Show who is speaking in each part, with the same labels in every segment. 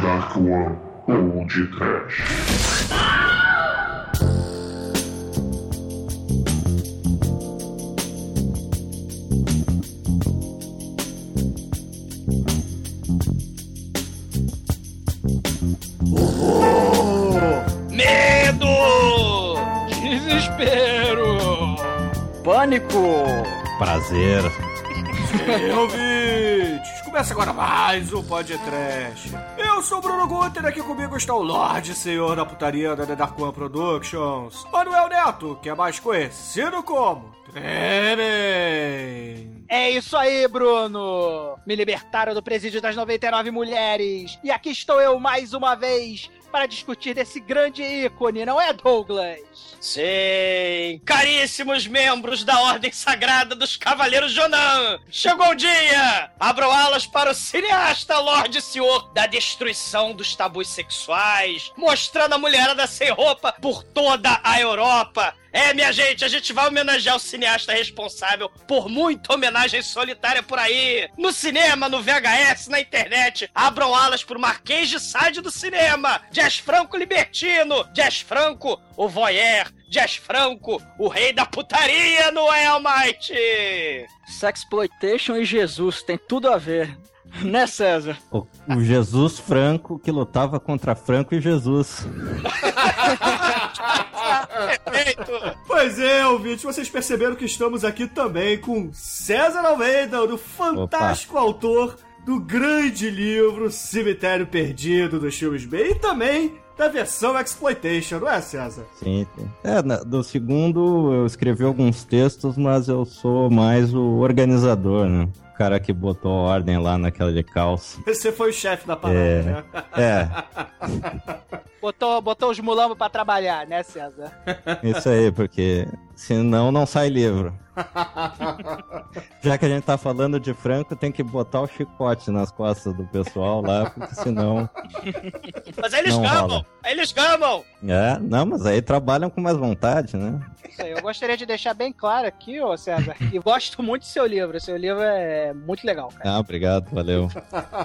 Speaker 1: Dark One ou de Trash.
Speaker 2: Medo!
Speaker 3: Desespero!
Speaker 4: Pânico!
Speaker 5: Prazer.
Speaker 3: Ei, ouvintes! Começa agora mais um podcast. Eu sou o Bruno Guter, aqui comigo está o Lorde Senhor da Putaria da Dark One Productions, Manuel Neto, que é mais conhecido como Tremem.
Speaker 4: É isso aí, Bruno! Me libertaram do presídio das 99 mulheres! E aqui estou eu mais uma vez para discutir desse grande ícone, não é, Douglas?
Speaker 2: Sim, caríssimos membros da Ordem Sagrada dos Cavaleiros Jonan! Chegou o dia! Abram alas para o cineasta Lorde Senhor da destruição dos tabus sexuais, mostrando a mulherada sem roupa por toda a Europa. É, minha gente, a gente vai homenagear o cineasta responsável por muita homenagem solitária por aí. No cinema, no VHS, na internet. Abram alas pro Marquês de Sade do cinema. Jazz Franco Libertino. Jazz Franco, o voyeur. Jazz Franco, o rei da putaria no Elmite.
Speaker 4: Sexploitation e Jesus tem tudo a ver. Né, César?
Speaker 5: O, o Jesus Franco que lutava contra Franco e Jesus.
Speaker 2: Perfeito.
Speaker 3: Pois é, ouvintes, vocês perceberam que estamos aqui também com César Almeida, do fantástico autor do grande livro Cemitério Perdido dos filmes B e também da versão Exploitation, não é, César?
Speaker 5: Sim. É, na- do segundo eu escrevi alguns textos, mas eu sou mais o organizador, né? O cara que botou ordem lá naquela de calça.
Speaker 3: Você foi o chefe da parada,
Speaker 5: É.
Speaker 3: né?
Speaker 5: É,
Speaker 4: Botou, botou os mulambos pra trabalhar, né, César?
Speaker 5: isso aí, porque senão não sai livro. Já que a gente tá falando de Franco, tem que botar o chicote nas costas do pessoal lá, porque senão.
Speaker 2: Mas eles
Speaker 5: Não
Speaker 2: gamam,
Speaker 5: rola.
Speaker 2: eles gamam.
Speaker 5: É, não, mas aí trabalham com mais vontade, né?
Speaker 4: Isso aí, eu gostaria de deixar bem claro aqui, ô César, que gosto muito do seu livro. Seu livro é muito legal, cara.
Speaker 5: Ah, obrigado, valeu.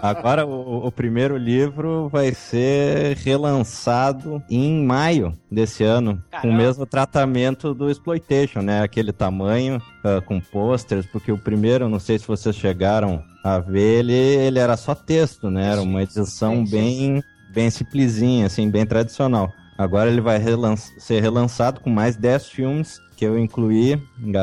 Speaker 5: Agora o, o primeiro livro vai ser relançado em maio desse ano, com
Speaker 4: Caramba.
Speaker 5: o mesmo tratamento do Exploitation, né? Aquele tamanho, ah, com posters, porque o primeiro, não sei se vocês chegaram a ver, ele, ele era só texto, né? Era uma edição bem, bem simplesinha, assim, bem tradicional. Agora ele vai relan- ser relançado com mais 10 filmes que eu incluí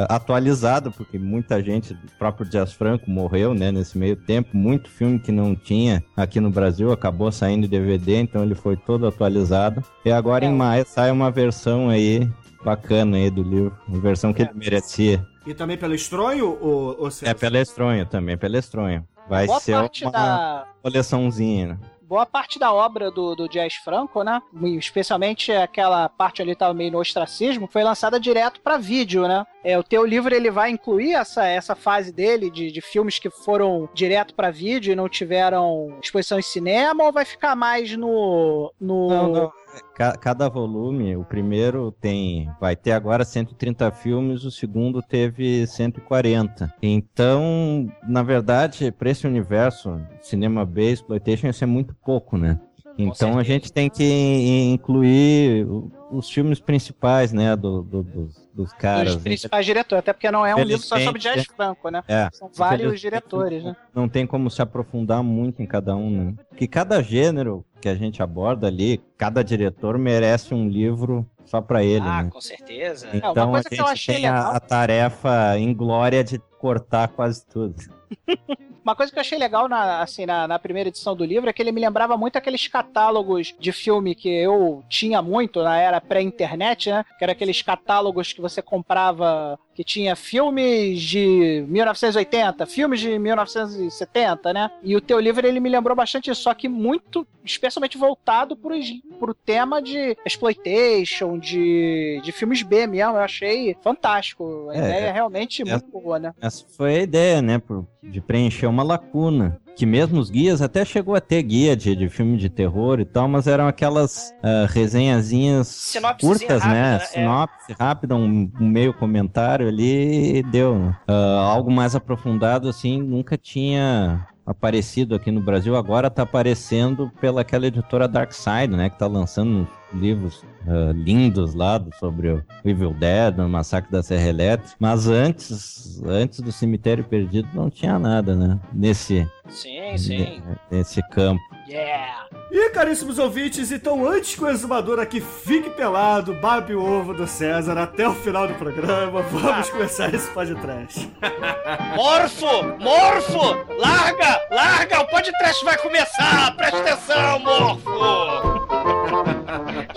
Speaker 5: atualizado, porque muita gente, o próprio Jazz Franco morreu, né, nesse meio tempo, muito filme que não tinha aqui no Brasil acabou saindo em DVD, então ele foi todo atualizado. E agora
Speaker 4: É.
Speaker 5: em maio sai uma versão aí bacana aí do livro, uma versão que
Speaker 4: É.
Speaker 5: ele merecia.
Speaker 3: E também pelo estronho, ou, ou?
Speaker 5: É pela Estronho também, pela Estronho. Vai
Speaker 4: Boa
Speaker 5: ser uma
Speaker 4: da,
Speaker 5: coleçãozinha. né?
Speaker 4: Boa parte da obra do, do Jazz Franco, né? Especialmente aquela parte ali tava meio no ostracismo, foi lançada direto pra vídeo, né? É, o teu livro ele vai incluir essa, essa fase dele de, de filmes que foram direto pra vídeo e não tiveram exposição em cinema ou vai ficar mais no no
Speaker 5: Não, não. Ca- Cada volume, o primeiro tem, vai ter agora 130 filmes, o segundo teve 140. Então, na verdade, para esse universo, cinema B, exploitation, isso é muito pouco, né? Então a
Speaker 2: certeza.
Speaker 5: gente tem que incluir os filmes principais, né, do, do- dos, dos caras.
Speaker 4: dos principais diretores, até porque não é um livro só sobre Jazz Franco, né?
Speaker 5: É,
Speaker 4: São vários diretores, né?
Speaker 5: não tem como se aprofundar muito em cada um, né? Que cada gênero que a gente aborda ali, cada diretor merece um livro só pra ele,
Speaker 2: Ah,
Speaker 5: né?
Speaker 2: com certeza.
Speaker 4: É, uma
Speaker 5: Então a
Speaker 4: que eu
Speaker 5: gente
Speaker 4: achei
Speaker 5: tem a, a tarefa inglória de cortar quase tudo.
Speaker 4: Uma coisa que eu achei legal na, assim, na, na primeira edição do livro é que ele me lembrava muito aqueles catálogos de filme que eu tinha muito na era pré-internet, né? Que era aqueles catálogos que você comprava que tinha filmes de 1980, filmes de 1970, né? E o teu livro ele me lembrou bastante só que muito, especialmente voltado pro, pro tema de exploitation, de, de filmes B mesmo. Eu achei fantástico. A
Speaker 5: É,
Speaker 4: ideia é realmente
Speaker 5: é-
Speaker 4: muito boa, né?
Speaker 5: Essa foi a ideia, né? de preencher uma lacuna. Que mesmo os guias até chegou a ter guia de, de filme de terror e tal, mas eram aquelas ah, resenhazinhas curtas,
Speaker 2: rápida,
Speaker 5: né?
Speaker 2: né? É.
Speaker 5: Sinopse rápida, um, um meio comentário ali e deu. né? Ah, algo mais aprofundado, assim, nunca tinha aparecido aqui no Brasil, agora tá aparecendo pelaquela editora Dark Side, né? Que tá lançando livros uh, lindos lá sobre o Evil Dead, o Massacre da Serra Elétrica. Mas antes, antes do Cemitério Perdido não tinha nada, né? Nesse,
Speaker 2: sim, sim.
Speaker 5: nesse campo.
Speaker 2: Yeah!
Speaker 3: E caríssimos ouvintes, então antes que o exumador aqui fique pelado, babe o ovo do César até o final do programa, vamos começar esse podcast.
Speaker 2: Morfo! Morfo! Larga! Larga! O podcast vai começar! Presta atenção, Morfo!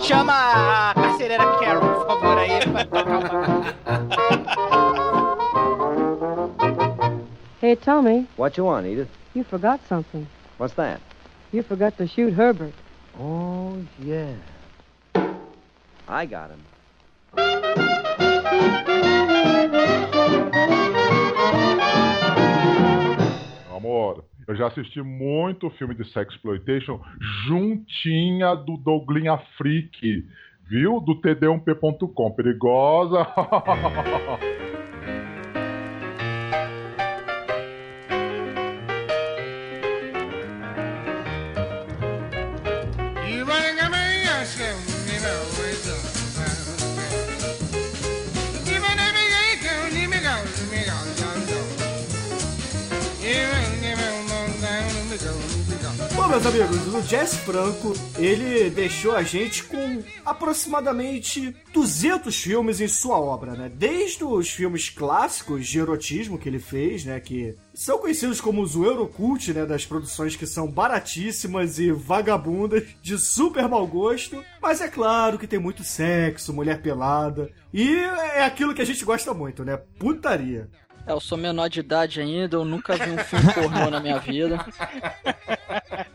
Speaker 4: Chama a carcereira Carol, por favor, aí.
Speaker 6: Hey, Tommy,
Speaker 7: What you want, Edith?
Speaker 6: you forgot something.
Speaker 7: What's that?
Speaker 6: You forgot to shoot Herbert.
Speaker 7: Oh, yeah. I got him.
Speaker 1: Amor, eu já assisti muito filme de sexploitation juntinha do Douglinha Freak, viu? Do td1p.com. Perigosa.
Speaker 3: meus amigos, o Jess Franco, ele deixou a gente com aproximadamente 200 filmes em sua obra, né? Desde os filmes clássicos de erotismo que ele fez, né? Que são conhecidos como os Eurocult, né? Das produções que são baratíssimas e vagabundas, de super mau gosto. Mas é claro que tem muito sexo, mulher pelada. E é aquilo que a gente gosta muito, né? Putaria.
Speaker 8: É, eu sou menor de idade ainda, eu nunca vi um filme pornô na minha vida.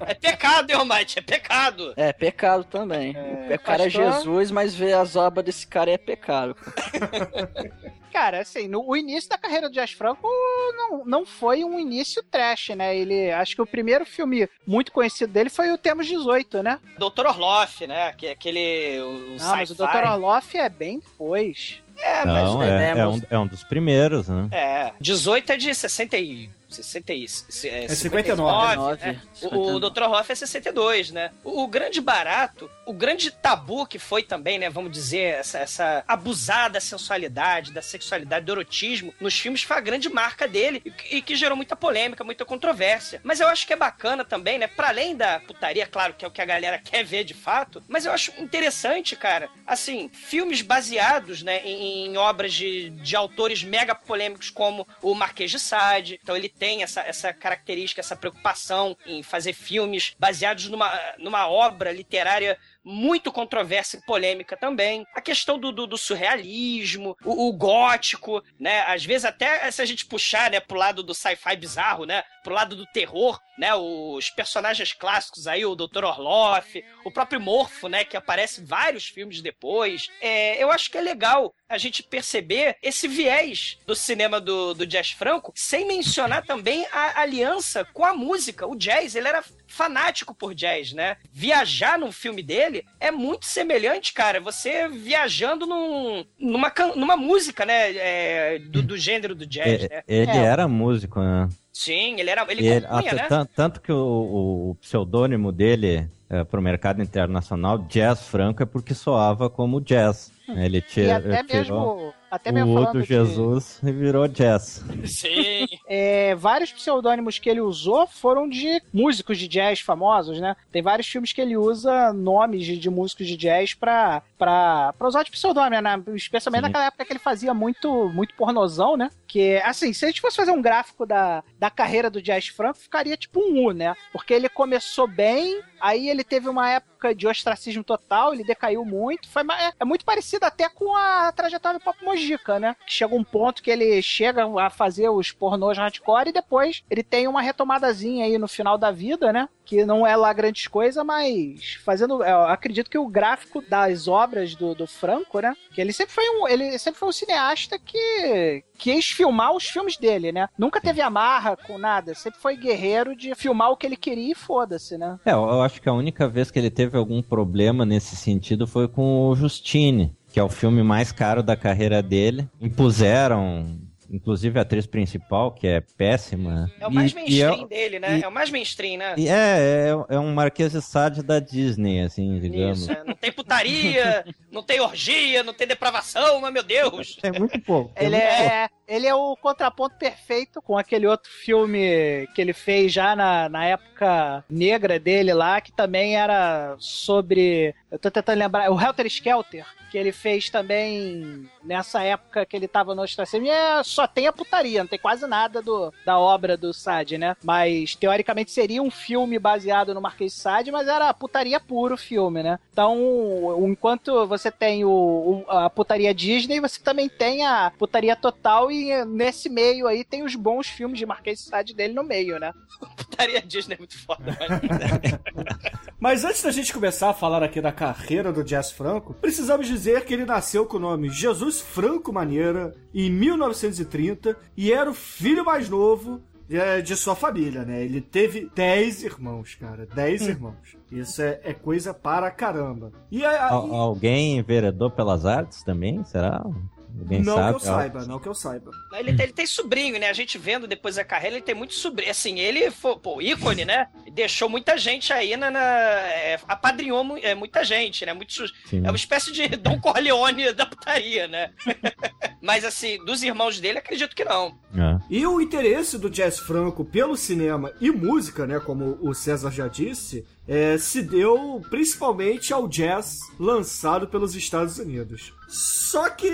Speaker 2: É pecado, Elmite, é pecado.
Speaker 8: É, pecado também. É, o cara é? Jesus, mas ver as obras desse cara é pecado.
Speaker 4: Cara, assim, no, o início da carreira do Jazz Franco não, não foi um início trash, né? Ele, acho que o primeiro filme muito conhecido dele foi o Temos 18, né?
Speaker 2: Dr. Orloff, né? Que, aquele. O
Speaker 4: Ah, mas o. Dr. Orloff é bem depois.
Speaker 2: É, mas.
Speaker 5: Não, é, é,
Speaker 8: veremos.
Speaker 5: um, é um dos primeiros, né?
Speaker 2: É, 18 é de 60 e... 60 e... É,
Speaker 3: 59,
Speaker 2: né? O, o Dr. Hoff é 62, né? O, o grande barato, o grande tabu que foi também, né? Vamos dizer, essa, essa abusada sensualidade, da sexualidade, do erotismo nos filmes foi a grande marca dele e, e que gerou muita polêmica, muita controvérsia. Mas eu acho que é bacana também, né? Pra além da putaria, claro, que é o que a galera quer ver de fato, mas eu acho interessante, cara, assim, filmes baseados, né, em, em obras de, de autores mega polêmicos como o Marquês de Sade. Então ele tem essa, essa característica, essa preocupação em fazer filmes baseados numa, numa obra literária muito controversa e polêmica também. A questão do, do, do surrealismo, o, o gótico, né? Às vezes até se a gente puxar, né, pro lado do sci-fi bizarro, né? Pro lado do terror, né? Os personagens clássicos aí, o Dr. Orloff, o próprio Morfo, né? Que aparece em vários filmes depois. É, eu acho que é legal a gente perceber esse viés do cinema do, do Jazz Franco, sem mencionar também a aliança com a música. O jazz, ele era fanático por jazz, né? Viajar num filme dele é muito semelhante, cara, você viajando num, numa, numa música, né? é, do, do gênero do jazz,
Speaker 5: É,
Speaker 2: né?
Speaker 5: ele
Speaker 4: É.
Speaker 5: era músico, né?
Speaker 2: Sim, ele era. Ele,
Speaker 5: E ele-
Speaker 2: compunha,
Speaker 5: até
Speaker 2: né?
Speaker 5: tan- Tanto que o, o- o pseudônimo dele para o mercado internacional, Jazz Franco, é porque soava como jazz. Ele
Speaker 4: E
Speaker 5: tira,
Speaker 4: até
Speaker 5: tirou
Speaker 4: mesmo, até
Speaker 5: o
Speaker 4: mesmo
Speaker 5: do
Speaker 4: de-
Speaker 5: Jesus e virou jazz.
Speaker 2: Sim.
Speaker 4: é, vários pseudônimos que ele usou foram de músicos de jazz famosos, né? Tem vários filmes que ele usa nomes de, de músicos de jazz pra, pra, pra usar de pseudônimo, né? Especialmente
Speaker 5: Sim.
Speaker 4: naquela época que ele fazia muito, muito pornozão, né? Que, assim, se a gente fosse fazer um gráfico da, da carreira do Jazz Franco, ficaria tipo um U, né? Porque ele começou bem, aí ele teve uma época de ostracismo total, ele decaiu muito. Foi, é, é muito parecido até com a trajetória do Pop Mojica, né? Que chega um ponto que ele chega a fazer os pornôs hardcore e depois ele tem uma retomadazinha aí no final da vida, né? Que não é lá grandes coisas, mas fazendo. Eu acredito que o gráfico das obras do, do Franco, né? Que ele sempre foi um. Ele sempre foi um cineasta que quis filmar os filmes dele, né? Nunca teve amarra com nada. Sempre foi guerreiro de filmar o que ele queria e foda-se, né?
Speaker 5: É, eu acho que a única vez que ele teve algum problema nesse sentido foi com o Justine, que é o filme mais caro da carreira dele. Impuseram inclusive a atriz principal, que é péssima.
Speaker 2: É o mais
Speaker 5: E- e
Speaker 2: mainstream
Speaker 5: é-
Speaker 2: dele, né?
Speaker 5: e-
Speaker 2: É o mais mainstream, né?
Speaker 5: e é, é, é um Marquês de Sade da Disney, assim, digamos.
Speaker 2: Isso, é. Não tem putaria, não tem orgia, não tem depravação, mas meu Deus.
Speaker 5: É muito pouco.
Speaker 4: Ele
Speaker 5: muito pouco.
Speaker 4: Ele é o contraponto perfeito com aquele outro filme que ele fez já na, na época negra dele lá, que também era sobre. Eu tô tentando lembrar. O Helter Skelter, que ele fez também nessa época que ele tava no ostracismo. É, só tem a putaria, não tem quase nada do, da obra do Sade, né? Mas teoricamente seria um filme baseado no Marquês de Sade, mas era putaria puro o filme, né? Então, enquanto você tem o, o- a putaria Disney, você também tem a putaria total e nesse meio aí tem os bons filmes de Marquês de Sade dele no meio, né?
Speaker 2: Putaria Disney é muito foda, mas...
Speaker 3: Mas antes da gente começar a falar aqui da carreira do Jazz Franco, precisamos dizer que ele nasceu com o nome Jesus Franco Maneira em 1930 e era o filho mais novo é, de sua família, né? Ele teve 10 irmãos, cara. 10 irmãos. Isso é, é coisa para caramba. E a- a-
Speaker 5: Al- alguém enveredou pelas artes também? Será? Alguém
Speaker 3: não
Speaker 5: sabe?
Speaker 3: que eu saiba, não que eu saiba.
Speaker 2: Ele, tem- ele tem sobrinho, né? A gente vendo depois a carreira, ele tem muito sobrinho. Assim, ele foi, pô, ícone, né? Deixou muita gente aí na. na- é, apadrinhou mu- é, muita gente, né? Muito,
Speaker 5: Sim.
Speaker 2: é uma espécie de Dom Corleone da putaria, né? Mas, assim, dos irmãos dele, acredito que não.
Speaker 5: É.
Speaker 3: E o interesse do Jazz Franco pelo cinema e música, né, como o César já disse, é, se deu principalmente ao jazz lançado pelos Estados Unidos. Só que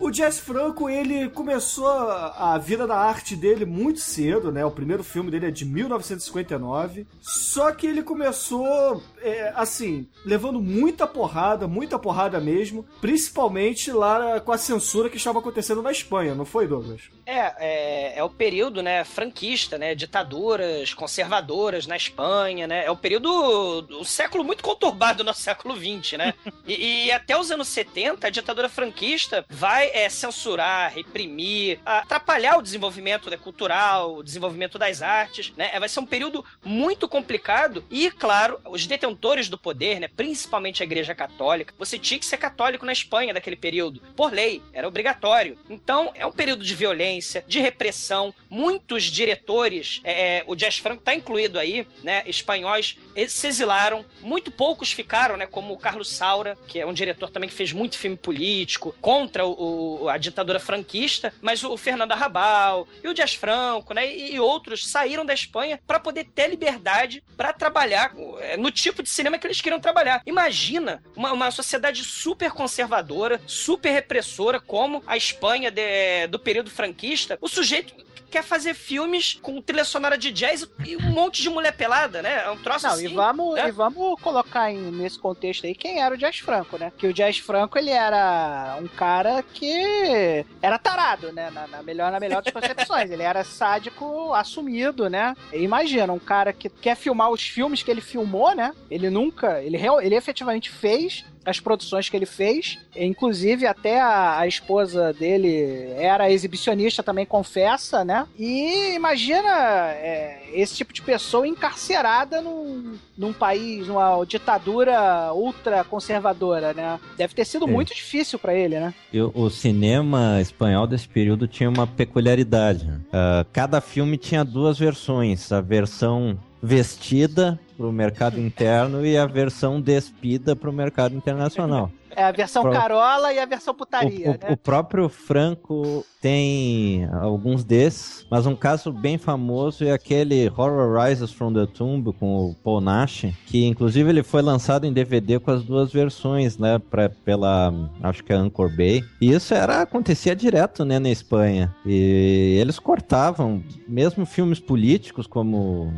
Speaker 3: o, Jazz Franco, ele começou a vida da arte dele muito cedo, né? O primeiro filme dele é de 1959. Só que ele começou, é, assim, levando muita porrada, muita porrada mesmo, principalmente lá com a censura que estava acontecendo na Espanha, não foi, Douglas?
Speaker 2: É, é, é o período, né, franquista, né, ditaduras conservadoras na Espanha, né, é o período, o século muito conturbado do nosso século XX, né, e, e até os anos 70, a ditadura franquista vai é, censurar, reprimir, atrapalhar o desenvolvimento né, cultural, o desenvolvimento das artes, né, vai ser um período muito complicado e, claro, os detentores do poder, né, principalmente a Igreja Católica, você tinha que ser católico na Espanha daquele período, por lei, era obrigatório. Então, é um período de violência, de repressão. Muitos diretores, é, o Jazz Franco está incluído aí, né, espanhóis, se exilaram. Muito poucos ficaram, né, como o Carlos Saura, que é um diretor também que fez muito filme político contra o, a ditadura franquista, mas o Fernando Arrabal e o Jazz Franco, né, e, e outros saíram da Espanha para poder ter liberdade para trabalhar é, no tipo de cinema que eles queriam trabalhar. Imagina uma, uma sociedade super conservadora, super repressora, como a Espanha de- do período franquista. O sujeito quer fazer filmes com trilha sonora de jazz e um monte de mulher pelada, né? É um troço
Speaker 4: Não,
Speaker 2: assim.
Speaker 4: e vamos,
Speaker 2: né?
Speaker 4: e vamos colocar em- nesse contexto aí quem era o Jazz Franco, né? Que o Jazz Franco, ele era um cara que era tarado, né? Na, na melhor, na melhor das concepções. ele era sádico assumido, né? Imagina, um cara que quer filmar os filmes que ele filmou, né? Ele nunca, ele, real- ele efetivamente fez as produções que ele fez, inclusive até a, a esposa dele era exibicionista também, confessa, né? E imagina é, esse tipo de pessoa encarcerada num, num país, numa ditadura ultra conservadora, né? Deve ter sido
Speaker 5: Sim.
Speaker 4: muito difícil pra ele, né?
Speaker 5: E o- cinema espanhol desse período tinha uma peculiaridade. Ah, cada filme tinha duas versões. A versão vestida para o mercado interno e a versão despida para o mercado internacional.
Speaker 4: É a versão
Speaker 5: Pro-
Speaker 4: carola e a versão putaria,
Speaker 5: o, o-
Speaker 4: né?
Speaker 5: o próprio Franco tem alguns desses, mas um caso bem famoso é aquele Horror Rises from the Tomb com o Paul Nash, que inclusive ele foi lançado em DVD com as duas versões, né, pra, pela, acho que é Anchor Bay. E isso era acontecia direto, né, na Espanha. E eles cortavam mesmo filmes políticos como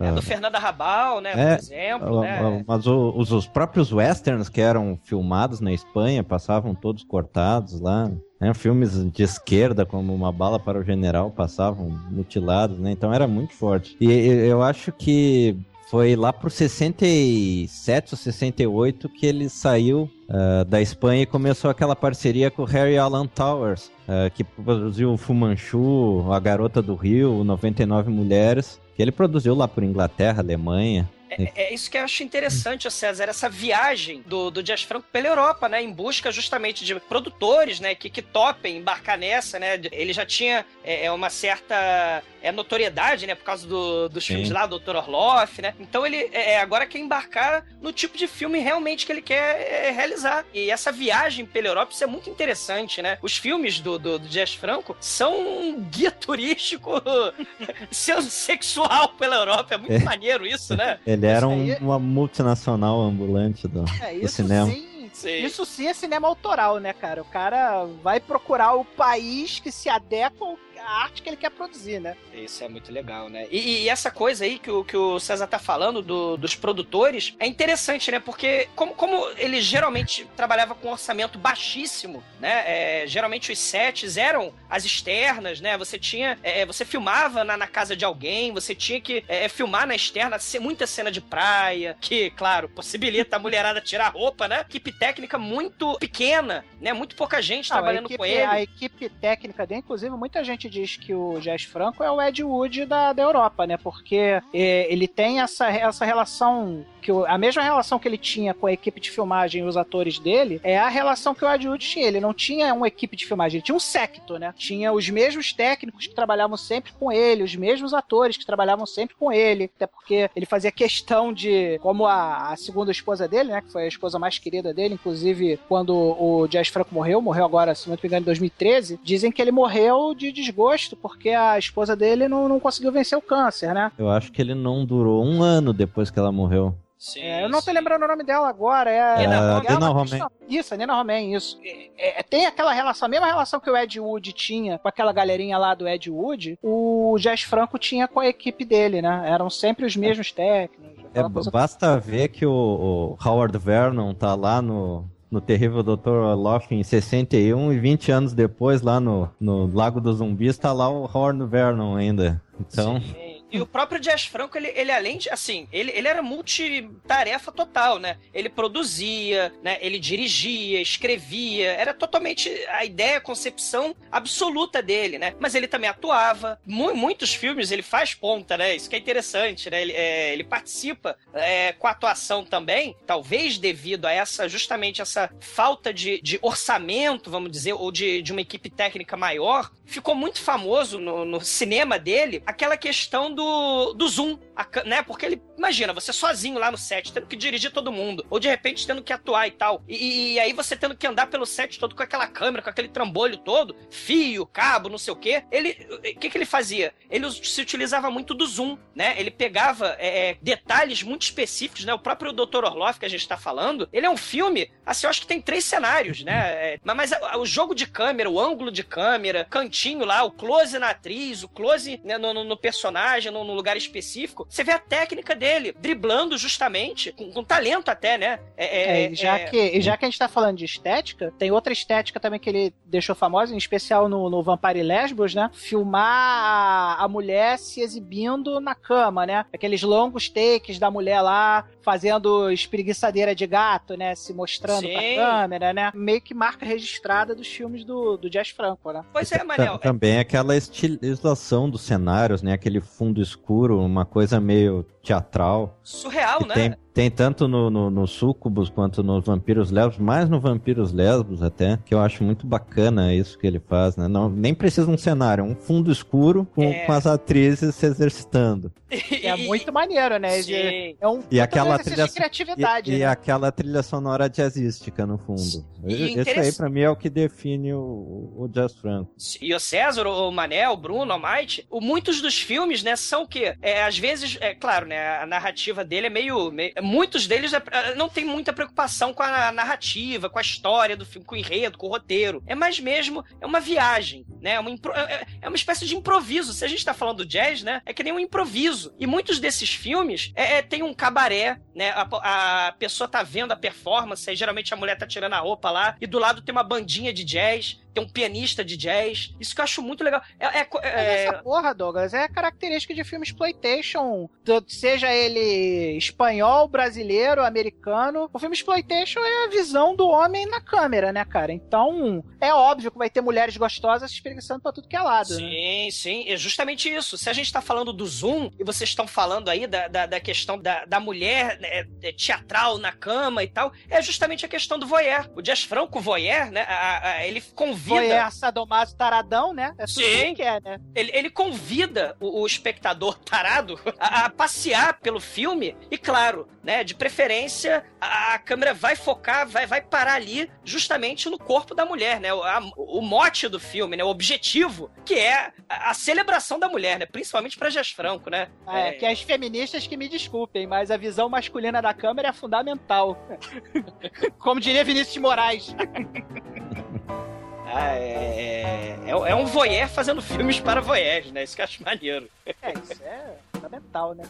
Speaker 2: É, do Fernando Arrabal, né?
Speaker 5: É,
Speaker 2: por exemplo,
Speaker 5: ah,
Speaker 2: né?
Speaker 5: ah, Mas os, os próprios westerns que eram filmados na Espanha passavam todos cortados lá. né? Filmes de esquerda, como Uma Bala para o General, passavam mutilados, né? Então era muito forte. E, eu acho que foi lá pro 67 ou 68 que ele saiu ah, da Espanha e começou aquela parceria com o Harry Alan Towers, ah, que produziu o Fu Manchu, A Garota do Rio, 99 Mulheres, ele produziu lá por Inglaterra, Alemanha.
Speaker 2: É, é isso que eu acho interessante, César, essa viagem do, do Jazz Franco pela Europa, né? Em busca justamente de produtores, né? Que, que topem embarcar nessa, né? Ele já tinha é, é uma certa é, notoriedade, né? Por causa do, dos
Speaker 5: Sim.
Speaker 2: filmes lá, do Dr. Orloff, né? Então ele é, agora quer embarcar no tipo de filme realmente que ele quer é, realizar. E essa viagem pela Europa, isso é muito interessante, né? Os filmes do, do, do Jazz Franco são um guia turístico sexual pela Europa. É muito
Speaker 5: É.
Speaker 2: maneiro isso, né?
Speaker 5: Ele era um-
Speaker 4: aí-
Speaker 5: uma multinacional ambulante do,
Speaker 4: É,
Speaker 5: do
Speaker 4: isso
Speaker 5: cinema.
Speaker 4: sim.
Speaker 2: Sim.
Speaker 4: Isso sim é cinema autoral, né, cara? O cara vai procurar o país que se adequa à arte que ele quer produzir, né?
Speaker 2: Isso é muito legal, né? E, e essa coisa aí que o, que o César tá falando do- dos produtores é interessante, né? Porque como, como ele geralmente trabalhava com orçamento baixíssimo, né? É, geralmente os sets eram as externas, né? Você tinha... é, você filmava na, na casa de alguém, você tinha que é, filmar na externa, ser muita cena de praia, que, claro, possibilita a mulherada tirar a roupa, né? Equipe técnica muito pequena, né? Muito pouca gente
Speaker 4: Não, a
Speaker 2: trabalhando
Speaker 4: equipe-
Speaker 2: com ele.
Speaker 4: A equipe técnica dele, inclusive, muita gente diz que o Jazz Franco é o Ed Wood da, da Europa, né? Porque é, ele tem essa, essa relação. Que o- a mesma relação que ele tinha com a equipe de filmagem e os atores dele é a relação que o Ed Wood tinha. Ele não tinha uma equipe de filmagem, ele tinha um secto, né? Tinha os mesmos técnicos que trabalhavam sempre com ele, os mesmos atores que trabalhavam sempre com ele, até porque ele fazia questão de, como a, a segunda esposa dele, né? Que foi a esposa mais querida dele, inclusive quando o Jazz Franco morreu, morreu agora, se não me engano, em 2013, dizem que ele morreu de desgosto, porque a esposa dele não, não conseguiu vencer o câncer, né?
Speaker 5: Eu acho que ele não durou um ano depois que ela morreu.
Speaker 2: Sim,
Speaker 4: É, eu não tô
Speaker 2: sim.
Speaker 4: lembrando o nome dela agora. É,
Speaker 2: Nina
Speaker 4: é.
Speaker 5: Nina Romain.
Speaker 4: questão- Isso, a Nina Romain, isso. É, é, tem aquela relação, a mesma relação que o Ed Wood tinha com aquela galerinha lá do Ed Wood, o Jazz Franco tinha com a equipe dele, né? Eram sempre os mesmos técnicos.
Speaker 5: É, basta ver que o, o Howard Vernon tá lá no, no terrível Dr. Orloff em 61 e 20 anos depois, lá no, no Lago dos Zumbis, tá lá o Howard Vernon ainda. Então,
Speaker 2: Sim. E o próprio Jazz Franco, ele, ele além de, assim, ele, ele era multitarefa total, né? Ele produzia, né? Ele dirigia, escrevia, era totalmente a ideia, a concepção absoluta dele, né? Mas ele também atuava. Mu- muitos filmes ele faz ponta, né? Isso que é interessante, né? Ele, é, ele participa é, com a atuação também, talvez devido a essa, justamente essa falta de, de orçamento, vamos dizer, ou de, de uma equipe técnica maior, ficou muito famoso no, no cinema dele aquela questão do, do zoom, a né? Porque ele, imagina, você sozinho lá no set, tendo que dirigir todo mundo, ou de repente tendo que atuar e tal, e, e aí você tendo que andar pelo set todo com aquela câmera, com aquele trambolho todo, fio, cabo, não sei o quê. Ele, o que que ele fazia? Ele se utilizava muito do zoom, né? Ele pegava é, é, detalhes muito específicos, né? O próprio Dr. Orloff que a gente tá falando, ele é um filme, assim, eu acho que tem três cenários, né? É, mas mas o jogo de câmera, o ângulo de câmera, cantinho lá, o close na atriz, o close né, no, no- no personagem, no, no lugar específico, você vê a técnica dele, driblando justamente, com, com talento até, né? É,
Speaker 4: É, e já,
Speaker 2: é-
Speaker 4: que, já que a gente tá falando de estética, tem outra estética também que ele deixou famosa, em especial no, no Vampire Lesbos, né? Filmar a, a mulher se exibindo na cama, né? Aqueles longos takes da mulher lá fazendo espreguiçadeira de gato, né? Se mostrando pra
Speaker 2: Sim.
Speaker 4: câmera, né? Meio que marca registrada dos filmes do, do Jazz Franco, né?
Speaker 2: Pois é, Manel.
Speaker 5: também aquela estilização dos cenários, né? Aquele fundo escuro, uma coisa meio teatral.
Speaker 2: surreal, né?
Speaker 5: tem, tem tanto no, no, no Sucubus quanto nos Vampiros Lesbos, mais no Vampiros Lesbos até, que eu acho muito bacana isso que ele faz, né? Não, nem precisa um cenário, um fundo escuro com,
Speaker 2: É.
Speaker 5: com as atrizes se exercitando.
Speaker 4: É muito maneiro, né?
Speaker 2: Sim.
Speaker 4: É um
Speaker 5: E aquela trilha
Speaker 4: de criatividade,
Speaker 5: E, e
Speaker 4: né?
Speaker 5: aquela trilha sonora jazzística no fundo.
Speaker 2: E
Speaker 5: Isso aí
Speaker 2: interess-
Speaker 5: pra mim é o que define o, o Jazz Franco.
Speaker 2: E o César, o Manel, o Bruno, o Might, o, muitos dos filmes, né, são o quê? É, às vezes, é claro, né, a narrativa dele é meio... meio- muitos deles é- é, não tem muita preocupação com a narrativa, com a história do filme, com o enredo, com o roteiro. É mais mesmo, é uma viagem, né, é uma, impro- é- é uma espécie de improviso. Se a gente tá falando do jazz, né, é que nem um improviso. E muitos desses filmes é, é- tem um cabaré, né, a, a pessoa tá vendo a performance, geralmente a mulher tá tirando a roupa lá, e do lado tem uma bandinha de jazz, tem um pianista de jazz. Isso que eu acho muito legal. É, é, é...
Speaker 4: Essa porra, Douglas, é característica de filme exploitation, seja ele espanhol, brasileiro, americano. O filme exploitation é a visão do homem na câmera, né, cara? Então, é óbvio que vai ter mulheres gostosas se espreguiçando pra tudo que é lado.
Speaker 2: Sim,
Speaker 4: né?
Speaker 2: sim, é justamente isso. Se a gente tá falando do Zoom e vocês estão falando aí da, da, da questão da, da mulher né, teatral na cama e tal, é justamente a questão do voyeur. O Jazz Franco voyeur, né? A, a, ele convida.
Speaker 4: Voyeur sadomaso taradão, né?
Speaker 2: É tudo Sim. que é, né? Ele, ele convida o, o espectador tarado a, a, passear pelo filme e, claro, né? De preferência, a, a, câmera vai focar, vai, vai parar ali justamente no corpo da mulher, né? O, o mote do filme, né? O objetivo, que é a, celebração da mulher, né? Principalmente pra Jazz Franco, né?
Speaker 4: É, é, que as feministas que me desculpem, mas a visão masculina da câmera é fundamental. Como diria Vinícius de Moraes.
Speaker 2: Ah, é, é, é, um voyeur fazendo filmes para voyeurs, né? Isso que eu acho maneiro.
Speaker 4: É, isso é fundamental, né?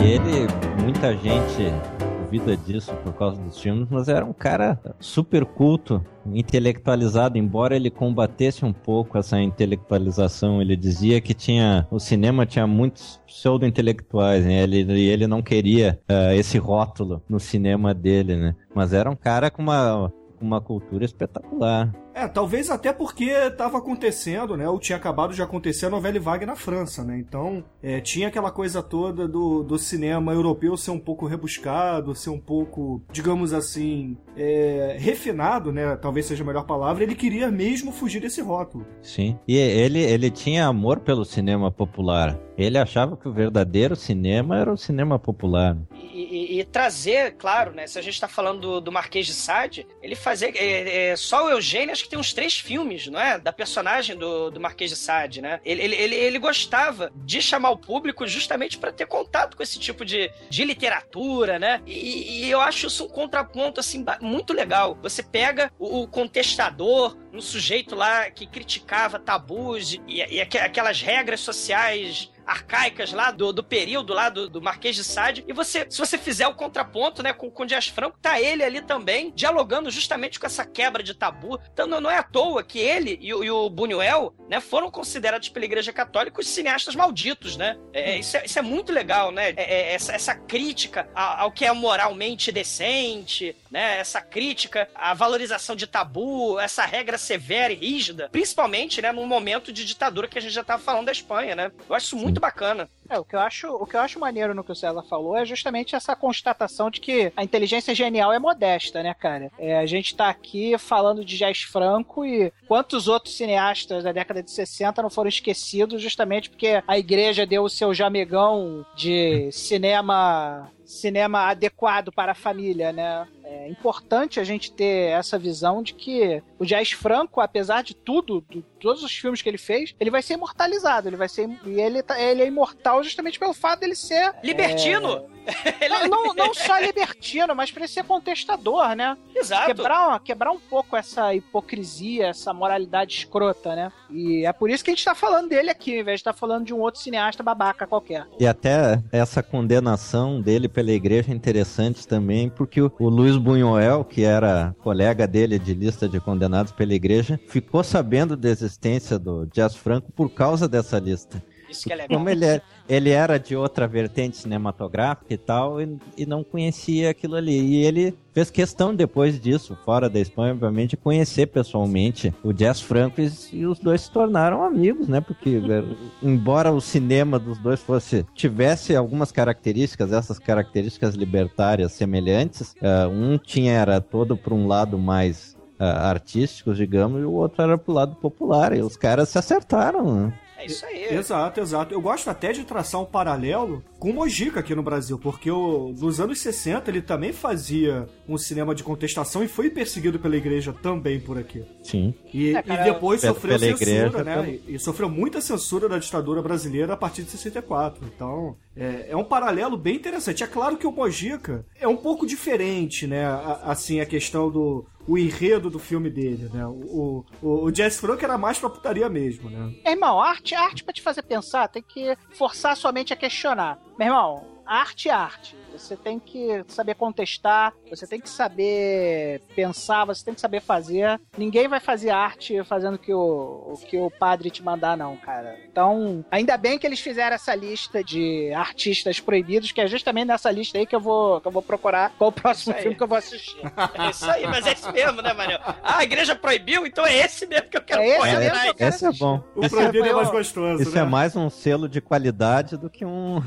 Speaker 5: E ele, muita gente duvida disso por causa dos filmes, mas era um cara super culto, intelectualizado, embora ele combatesse um pouco essa intelectualização. Ele dizia que tinha o cinema tinha muitos pseudo-intelectuais, né? Ele, ele não queria uh, esse rótulo no cinema dele, né? Mas era um cara com uma, uma cultura espetacular.
Speaker 3: É, talvez até porque estava acontecendo, né? Ou tinha acabado de acontecer a novela Vague na França, né? Então, é, tinha aquela coisa toda do, do cinema europeu ser um pouco rebuscado, ser um pouco, digamos assim, é, refinado, né? Talvez seja a melhor palavra. Ele queria mesmo fugir desse rótulo.
Speaker 5: Sim. E ele, ele tinha amor pelo cinema popular. Ele achava que o verdadeiro cinema era o cinema popular.
Speaker 2: E, trazer, claro, né? Se a gente está falando do, do, Marquês de Sade, ele fazia. É, é, só o Eugênio, acho que tem uns três filmes, não é? Da personagem do, do Marquês de Sade, né? Ele, ele, ele, ele gostava de chamar o público justamente para ter contato com esse tipo de, de literatura, né? E, e, eu acho isso um contraponto, assim, muito legal. Você pega o, o contestador, um sujeito lá que criticava tabus e, e aquelas regras sociais arcaicas lá do, do período lá do, do Marquês de Sade. E você, se você fizer o contraponto, né, com, com o Dias Franco, tá ele ali também, dialogando justamente com essa quebra de tabu. Então não, não é à toa que ele e, e o Buñuel, né, foram considerados pela Igreja Católica os cineastas malditos, né? É, é isso, é, isso é muito legal, né? É, é, essa, essa crítica ao, ao que é moralmente decente, né? Essa crítica à valorização de tabu, essa regra severa e rígida, principalmente, né, num momento de ditadura que a gente já estava falando da Espanha, né? Eu acho isso muito bacana.
Speaker 4: É, o que eu acho, o que eu acho maneiro no que o César falou é justamente essa constatação de que a inteligência genial é modesta, né, cara? É, a gente tá aqui falando de Jazz Franco e quantos outros cineastas da década de 60 não foram esquecidos justamente porque a igreja deu o seu jamegão de cinema cinema adequado para a família, né? É importante a gente ter essa visão de que o Jazz Franco, apesar de tudo, de todos os filmes que ele fez, ele vai ser imortalizado, ele vai ser e ele, tá, ele é imortal justamente pelo fato dele ser
Speaker 2: libertino.
Speaker 4: É... não, não, não, só libertino, mas para ele ser contestador, né?
Speaker 2: Exato.
Speaker 4: Quebrar, quebrar um pouco essa hipocrisia, essa moralidade escrota, né? E é por isso que a gente tá falando dele aqui, ao invés de estar tá falando de um outro cineasta babaca qualquer.
Speaker 5: E até essa condenação dele pela igreja é interessante também, porque o, o Luiz Buñuel, que era colega dele de lista de condenados pela igreja, ficou sabendo da existência do Jazz Franco por causa dessa lista.
Speaker 2: Isso que é legal.
Speaker 5: Como ele, é, ele era de outra vertente cinematográfica e tal, e, e, não conhecia aquilo ali. E ele fez questão depois disso, fora da Espanha, obviamente, conhecer pessoalmente o Jazz Franco e, e os dois se tornaram amigos, né? Porque, é, embora o cinema dos dois fosse tivesse algumas características, essas características libertárias semelhantes, uh, um tinha era todo para um lado mais uh, artísticos, digamos, e o outro era pro lado popular. E os caras se acertaram, né?
Speaker 2: É isso aí.
Speaker 3: Exato, exato. Eu gosto até de traçar um paralelo com o Mojica aqui no Brasil, porque o, nos anos 60 ele também fazia um cinema de contestação e foi perseguido pela igreja também por aqui.
Speaker 5: Sim.
Speaker 3: E, é, cara, e depois sofreu censura, igreja, né? E, e, sofreu muita censura da ditadura brasileira a partir de 64. Então, é, é, um paralelo bem interessante. É claro que o Mojica é um pouco diferente, né? A, assim, a questão do o enredo do filme dele, né? O, o, o Jazz Franco era mais pra putaria mesmo, né?
Speaker 4: Meu irmão, arte, arte pra te fazer pensar, tem que forçar sua mente a questionar. Meu irmão, arte é arte. Você tem que saber contestar, você tem que saber pensar, você tem que saber fazer. Ninguém vai fazer arte fazendo o que o, o que o padre te mandar, não, cara. Então, ainda bem que eles fizeram essa lista de artistas proibidos, que é justamente nessa lista aí que eu vou, que eu vou procurar qual o próximo filme que eu vou assistir.
Speaker 2: É isso aí, mas é esse mesmo, né, Manel? Ah, a igreja proibiu, então é esse mesmo que eu quero
Speaker 4: É esse
Speaker 2: correr
Speaker 4: mesmo que
Speaker 5: Esse é bom.
Speaker 3: O
Speaker 5: Esse,
Speaker 3: proibido é
Speaker 4: foi
Speaker 3: mais gostoso,
Speaker 5: isso
Speaker 3: né?
Speaker 5: é mais um selo de qualidade do que um,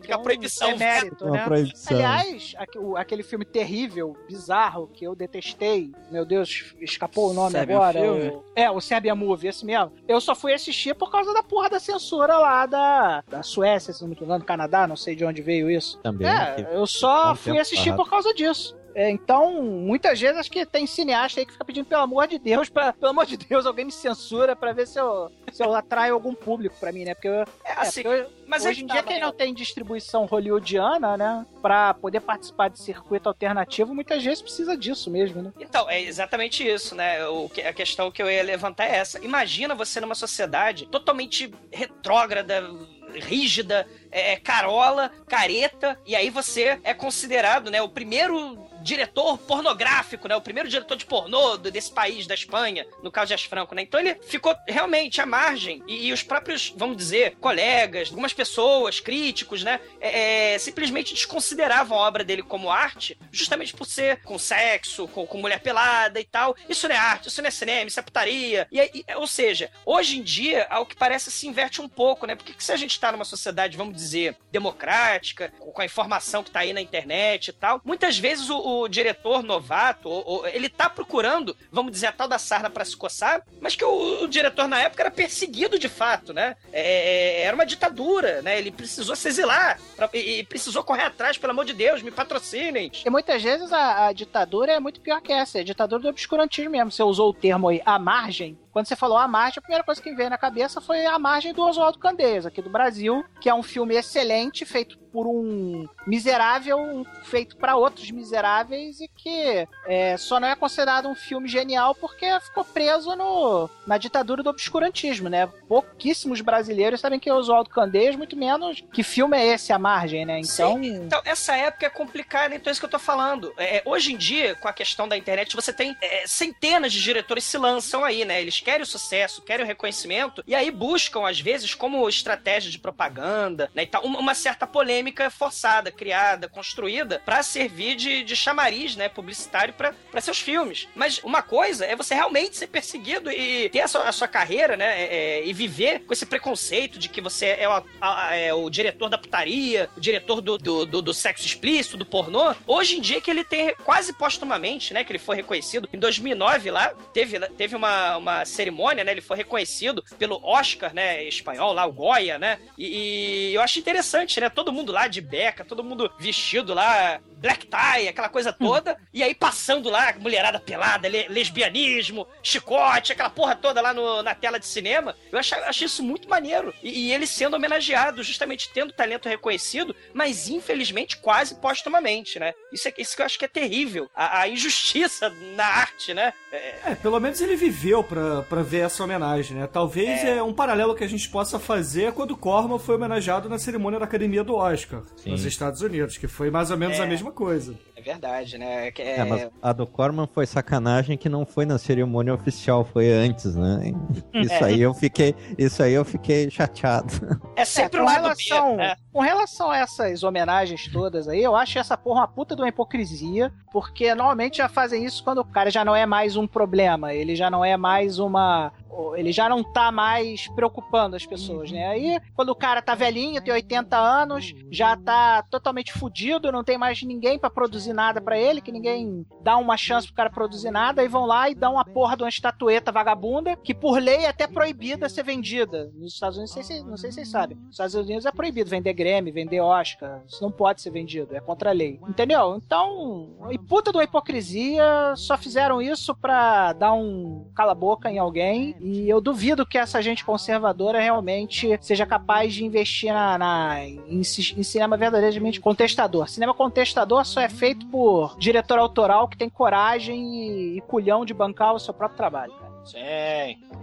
Speaker 2: Fica a proibição.
Speaker 4: É mérito,
Speaker 5: uma
Speaker 4: né? Aliás, aquele filme terrível, bizarro, que eu detestei, meu Deus, escapou o nome
Speaker 8: Serbian
Speaker 4: agora. O- É, o Serbia Movie, esse mesmo. Eu só fui assistir por causa da porra da censura lá da, da Suécia, se não me engano, Canadá, não sei de onde veio isso.
Speaker 5: também.
Speaker 4: É, eu só
Speaker 5: um
Speaker 4: fui assistir por causa disso. É, então, muitas vezes acho que tem cineasta aí que fica pedindo, pelo amor de Deus, pra, pelo amor de Deus, alguém me censura pra ver se eu, se eu atraio algum público pra mim, né? Porque, eu,
Speaker 2: É,
Speaker 4: é,
Speaker 2: assim,
Speaker 4: porque eu-
Speaker 2: mas é
Speaker 4: hoje em
Speaker 2: que
Speaker 4: dia
Speaker 2: tá,
Speaker 4: quem
Speaker 2: Manel.
Speaker 4: não tem distribuição hollywoodiana, né? Pra poder participar de circuito alternativo, muitas vezes precisa disso mesmo, né?
Speaker 2: Então, é exatamente isso, né? O, a questão que eu ia levantar é essa. Imagina você numa sociedade totalmente retrógrada, rígida, é, carola, careta, e aí você é considerado, né, o primeiro diretor pornográfico, né, o primeiro diretor de pornô desse país, da Espanha, no caso de As Franco, né? Então ele ficou realmente à margem, e, e os próprios, vamos dizer, colegas, algumas pessoas, críticos, né, é, é, simplesmente desconsideravam a obra dele como arte, justamente por ser com sexo, com, com mulher pelada e tal. Isso não é arte, isso não é cinema, isso é putaria. E, aí- ou seja, hoje em dia, ao que parece, se inverte um pouco, né? Porque que se a gente tá numa sociedade, vamos dizer, democrática, com a informação que tá aí na internet e tal, muitas vezes o, o diretor novato, ou- ou ele tá procurando, vamos dizer, a tal da sarna pra se coçar, mas que o, o diretor na época era perseguido de fato, né? É, era uma ditadura, né? Ele precisou se exilar pra- e, e precisou correr atrás, pelo amor de Deus, me patrocinem.
Speaker 4: E muitas vezes a, a ditadura é muito pior que essa, é a ditadura do obscurantismo mesmo. Você usou o termo aí, a margem. Quando você falou a margem, a primeira coisa que me veio na cabeça foi a margem do Oswaldo Candeias, aqui do Brasil, que é um filme excelente, feito por um miserável, feito para outros miseráveis e que é, só não é considerado um filme genial porque ficou preso no, na ditadura do obscurantismo, né? Pouquíssimos brasileiros sabem que é Oswaldo Candeias, muito menos que filme é esse, a margem, né? Então,
Speaker 2: Então, essa época é complicada, então é isso que eu tô falando. É, hoje em dia, com a questão da internet, você tem é, centenas de diretores se lançam aí, né? Eles querem o sucesso, querem o reconhecimento, e aí buscam, às vezes, como estratégia de propaganda, né? E tal, uma certa polêmica forçada, criada, construída, pra servir de, de chamariz, né? Publicitário pra seus filmes. Mas uma coisa é você realmente ser perseguido e ter a sua, a sua carreira, né? é, é, e viver com esse preconceito de que você é o, a- é o diretor da putaria, o diretor do, do, do- do sexo explícito, do pornô. Hoje em dia que ele tem quase postumamente, né? Que ele foi reconhecido. Em 2009 lá, teve, teve uma, uma cerimônia, né? Ele foi reconhecido pelo Oscar, né? Espanhol lá, o Goya, né? E, e eu acho interessante, né? Todo mundo lá de beca, todo mundo vestido lá, black tie, aquela coisa toda. E aí passando lá, mulherada pelada, le- lesbianismo, chicote, aquela porra toda lá no- na tela de cinema. Eu achei, achei isso muito maneiro. E, e ele sendo homenageado, justamente tendo talento reconhecido, mas infelizmente quase postumamente, né? Isso, é, isso que eu acho que é terrível. A, a injustiça na arte, né? É,
Speaker 3: É, pelo menos ele viveu pra, pra ver essa homenagem, né? Talvez é. um paralelo que a gente possa fazer é quando Corman foi homenageado na cerimônia da Academia do Oscar,
Speaker 5: Sim.
Speaker 3: nos Estados Unidos, que foi mais ou menos
Speaker 2: É.
Speaker 3: a mesma coisa.
Speaker 2: É verdade, né? Que
Speaker 5: É, mas a do Corman foi sacanagem que não foi na cerimônia oficial, foi antes, né? Isso
Speaker 2: É.
Speaker 5: aí eu fiquei, isso aí eu fiquei chateado.
Speaker 2: É sempre
Speaker 4: É,
Speaker 2: o
Speaker 4: com relação,
Speaker 2: B, né?
Speaker 4: com relação a essas homenagens todas aí, eu acho essa porra uma puta de uma hipocrisia, porque normalmente já fazem isso quando o cara já não é mais um problema, ele já não é mais uma. Ele já não tá mais preocupando as pessoas, né? Aí, quando o cara tá velhinho, tem 80 anos, já tá totalmente fudido, não tem mais ninguém pra produzir nada pra ele, que ninguém dá uma chance pro cara produzir nada, aí vão lá e dão uma porra de uma estatueta vagabunda, que por lei é até proibida ser vendida. Nos Estados Unidos, não sei se, não sei se vocês sabem. Nos Estados Unidos é proibido vender Grêmio, vender Oscar. Isso não pode ser vendido, é contra a lei. Entendeu? Então, e puta de uma hipocrisia, só fizeram isso pra dar um cala-boca em alguém. E eu duvido que essa gente conservadora realmente seja capaz de investir na, na- em, em cinema verdadeiramente contestador. Cinema contestador só é feito feito por diretor autoral que tem coragem e, e culhão de bancar o seu próprio trabalho, cara.
Speaker 2: Sim.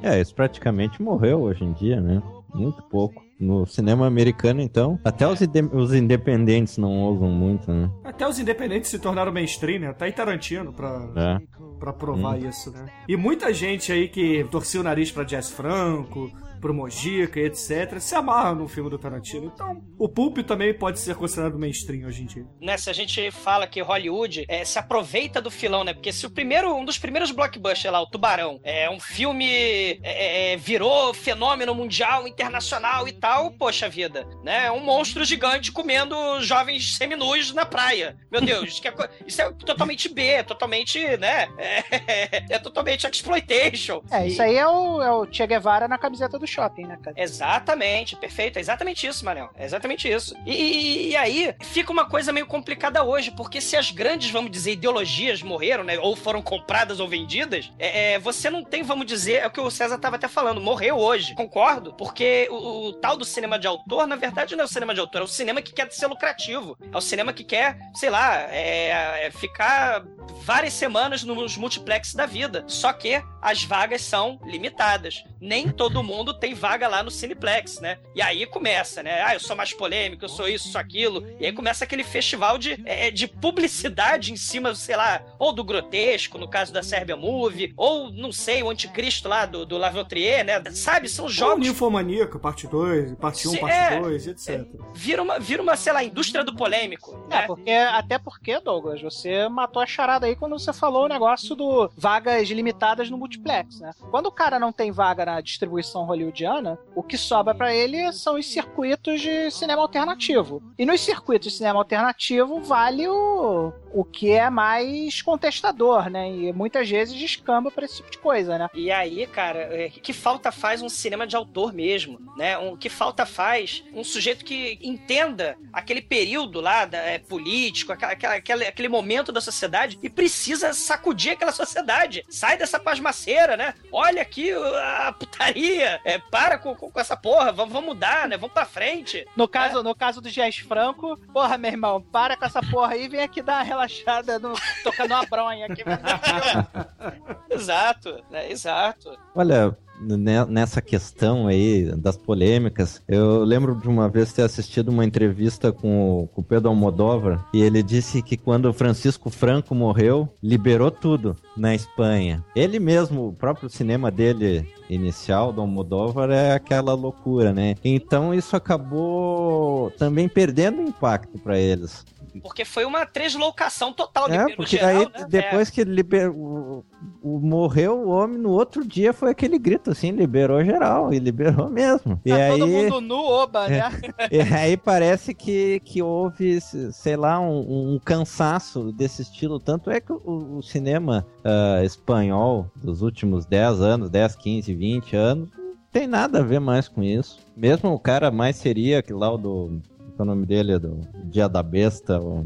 Speaker 5: É, isso praticamente morreu hoje em dia, né? Muito pouco. No cinema americano, então, até os, inde- os independentes não ousam muito, né?
Speaker 3: Até os independentes se tornaram mainstream, né? Tá aí Tarantino pra,
Speaker 5: É.
Speaker 3: pra provar isso, né? E muita gente aí que torcia o nariz pra Jazz Franco, pro Mojica etc, se amarra no filme do Tarantino. Então, o Pulp também pode ser considerado mainstream hoje em dia.
Speaker 2: né, se a gente fala que Hollywood é, se aproveita do filão, né? Porque se o primeiro, um dos primeiros blockbusters lá, o Tubarão, é um filme é, é, virou fenômeno mundial, internacional e tal, poxa vida, né? É um monstro gigante comendo jovens seminus na praia. Meu Deus, que é isso é totalmente B, é totalmente, né? É, é totalmente exploitation.
Speaker 4: É, isso aí é o, é o Che Guevara na camiseta do shopping, né, cara?
Speaker 2: Exatamente, perfeito. É exatamente isso, Manel. É exatamente isso. E, e- e aí fica uma coisa meio complicada hoje, porque se as grandes, vamos dizer, ideologias morreram, né? Ou foram compradas ou vendidas, é, é, você não tem, vamos dizer, é o que o César estava até falando, morreu hoje. Concordo, porque o, o tal do cinema de autor, na verdade, não é o cinema de autor, é o cinema que quer ser lucrativo. É o cinema que quer, sei lá, é, é ficar várias semanas nos multiplex da vida. Só que as vagas são limitadas. Nem todo mundo tem vaga lá no Cineplex, né? E aí começa, né? Ah, eu sou mais polêmico, eu sou isso, sou aquilo. E aí começa aquele festival de, é, de publicidade em cima, sei lá, ou do grotesco, no caso da Sérbia Movie, ou, não sei, o anticristo lá do, do Lavotrier, né? Sabe? São
Speaker 3: Ou
Speaker 2: jogos
Speaker 3: Ninfomaníaco, parte 2, parte 1,
Speaker 2: Sim,
Speaker 3: parte
Speaker 2: é.
Speaker 3: 2, etc.
Speaker 2: vira uma, vira uma, sei lá, indústria do polêmico.
Speaker 4: É,
Speaker 2: Né?
Speaker 4: porque, até porque, Douglas, você matou a charada aí quando você falou o negócio do vagas limitadas no multiplex, né? Quando o cara não tem vaga na distribuição hollywoodiana, o que sobra pra ele são os circuitos de cinema alternativo. E nos circuitos de cinema alternativo vale o, o que é mais contestador, né? E muitas vezes descamba pra esse tipo de coisa, né?
Speaker 2: E aí, cara, é, que falta faz um cinema de autor mesmo, né? Um, que falta faz um sujeito que entenda aquele período lá da, é, político, aquela, aquela- aquele, momento da sociedade e precisa sacudir aquela sociedade. Sai dessa pasmaceira, né? Olha aqui a putaria, é, para com, com- com essa porra, vamos, vamos mudar, né? Vamos pra frente.
Speaker 4: No caso, no caso do Jazz Franco, porra, meu irmão, para com essa porra aí e vem aqui dar uma relaxada no, tocando uma bronha aqui.
Speaker 2: Exato, né? Exato.
Speaker 5: Olha, nessa questão aí das polêmicas, eu lembro de uma vez ter assistido uma entrevista com o, com o Pedro Almodóvar e ele disse que quando o Francisco Franco morreu, liberou tudo na Espanha. Ele mesmo, o próprio cinema dele inicial do Almodóvar é aquela loucura, né? Então isso acabou também perdendo impacto para eles.
Speaker 2: Porque foi uma translocação total de
Speaker 5: É, porque
Speaker 2: geral,
Speaker 5: aí
Speaker 2: né?
Speaker 5: depois que liber... o, o- morreu o homem, no outro dia foi aquele grito assim, liberou geral, e liberou mesmo. E
Speaker 4: Tá
Speaker 5: aí,
Speaker 4: todo mundo nu, oba, né?
Speaker 5: e aí parece que, que houve, sei lá, um, um cansaço desse estilo. Tanto é que o, o cinema ah, espanhol dos últimos 10 anos, 10, 15, 20 anos, não tem nada a ver mais com isso. Mesmo o cara mais seria que lá o do. É o nome dele? Do Dia da Besta, O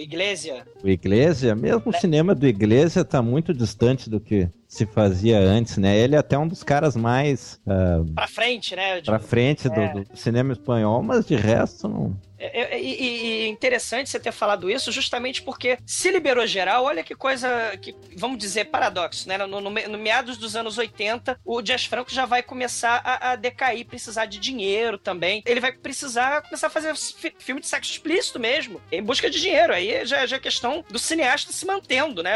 Speaker 2: Iglesia.
Speaker 5: o Iglesia, mesmo o cinema do Iglesia tá muito distante do que se fazia antes, né? Ele é até um dos caras mais ah,
Speaker 2: Pra frente, né? De-
Speaker 5: pra frente do,
Speaker 2: É.
Speaker 5: do cinema espanhol, mas de resto não.
Speaker 2: É, é, e, e- interessante você ter falado isso, justamente porque se liberou geral, olha que coisa que, vamos dizer, paradoxo, né? No, no, no meados dos anos 80, o Jazz Franco já vai começar a, a decair, precisar de dinheiro também. Ele vai precisar começar a fazer fi- filme de sexo explícito mesmo, em busca de dinheiro. Aí já, já é questão do cineasta se mantendo, né?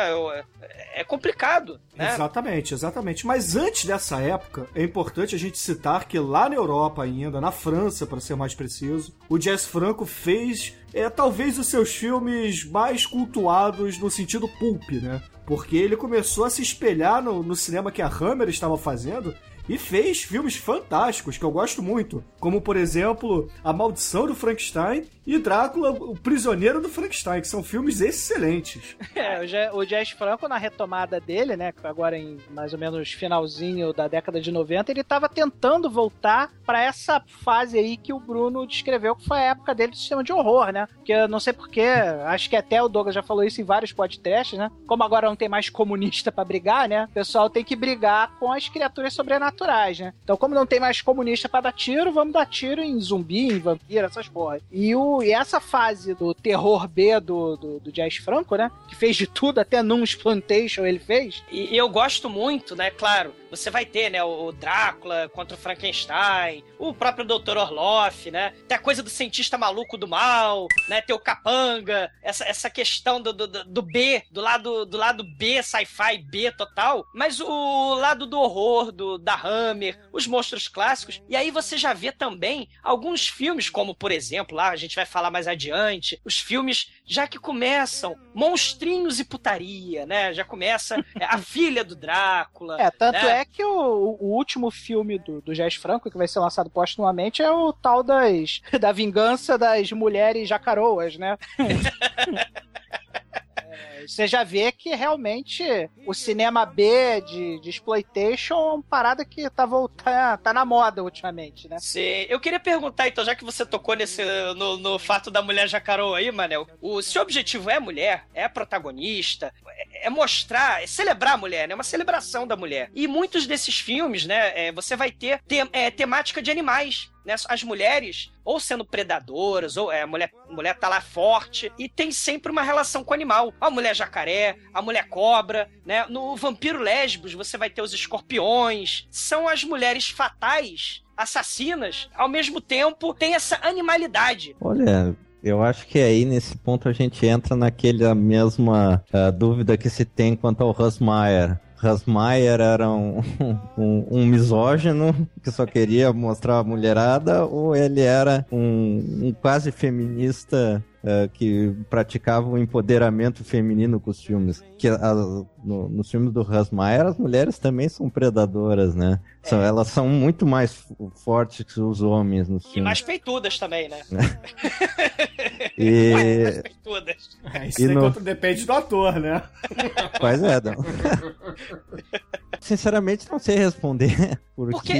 Speaker 2: É, é complicado, né?
Speaker 3: Exatamente, exatamente. Mas antes dessa época, é importante a gente citar que lá na Europa ainda, na França, para ser mais preciso, o Jazz Franco fez é, talvez os seus filmes mais cultuados no sentido pulp, né? Porque ele começou a se espelhar no, no cinema que a Hammer estava fazendo e fez filmes fantásticos que eu gosto muito, como por exemplo A Maldição do Frankenstein e Drácula, o Prisioneiro do Frankenstein, que são filmes excelentes.
Speaker 4: É, o Ja- o Jazz Franco, na retomada dele, né, agora em mais ou menos finalzinho da década de 90, ele tava tentando voltar pra essa fase aí que o Bruno descreveu, que foi a época dele do sistema de horror, né? Que eu não sei porquê, acho que até o Douglas já falou isso em vários podcasts, né? Como agora não tem mais comunista pra brigar, né? O pessoal tem que brigar com as criaturas sobrenaturais sobrenaturais, né? Então, como não tem mais comunista pra dar tiro, vamos dar tiro em zumbi, em vampiro, essas porras. E, o, e essa fase do terror B do, do, do Jazz Franco, né? Que fez de tudo, até num Explantation ele fez.
Speaker 2: E eu gosto muito, né? Claro, você vai ter, né, o Drácula contra o Frankenstein, o próprio Dr. Orloff, né? Tem a coisa do cientista maluco do mal, né? Tem o Capanga, essa, essa questão do, do, do B, do lado, do lado B, sci-fi B total, mas o lado do horror, do, da Hammer, os monstros clássicos. E aí você já vê também alguns filmes, como por exemplo, lá a gente vai falar mais adiante, os filmes já que começam monstrinhos e putaria, né? Já começa é, a filha do Drácula.
Speaker 4: É, tanto
Speaker 2: né?
Speaker 4: é que o, o último filme do, do Jazz Franco, que vai ser lançado postumamente, é o tal das da vingança das mulheres jacaroas, né? Você já vê que realmente o cinema B de, de exploitation é uma parada que tá voltando, tá na moda ultimamente, né?
Speaker 2: Sim. Eu queria perguntar, então, já que você tocou nesse, no, no fato da mulher jacarô aí, Manel, o seu objetivo é mulher, é protagonista, é, é mostrar, é celebrar a mulher, né? É uma celebração da mulher. E muitos desses filmes, né, é, você vai ter te- é, temática de animais. Né? As mulheres, ou sendo predadoras, ou é, a mulher, a mulher tá lá forte, e tem sempre uma relação com o animal. A mulher jacaré, a mulher cobra, né? No Vampiro Lésbos, você vai ter os escorpiões. São as mulheres fatais, assassinas, ao mesmo tempo tem essa animalidade.
Speaker 5: Olha, eu acho que aí nesse ponto a gente entra naquela mesma ah, dúvida que se tem quanto ao Rasmayer. Rasmayer era um, um, um misógino que só queria mostrar a mulherada, ou ele era um, um quase feminista ah, que praticava o empoderamento feminino com os filmes? Que a- no- nos filmes do Rasmayer as mulheres também são predadoras, né? São, elas são muito mais fortes que os homens nos
Speaker 2: E
Speaker 5: filmes.
Speaker 2: mais peitudas também, né?
Speaker 5: E-
Speaker 2: Ué, mais peitudas.
Speaker 3: É, isso
Speaker 5: E no-
Speaker 3: depende do ator, né?
Speaker 5: Pois é, não. Sinceramente, não sei responder, porque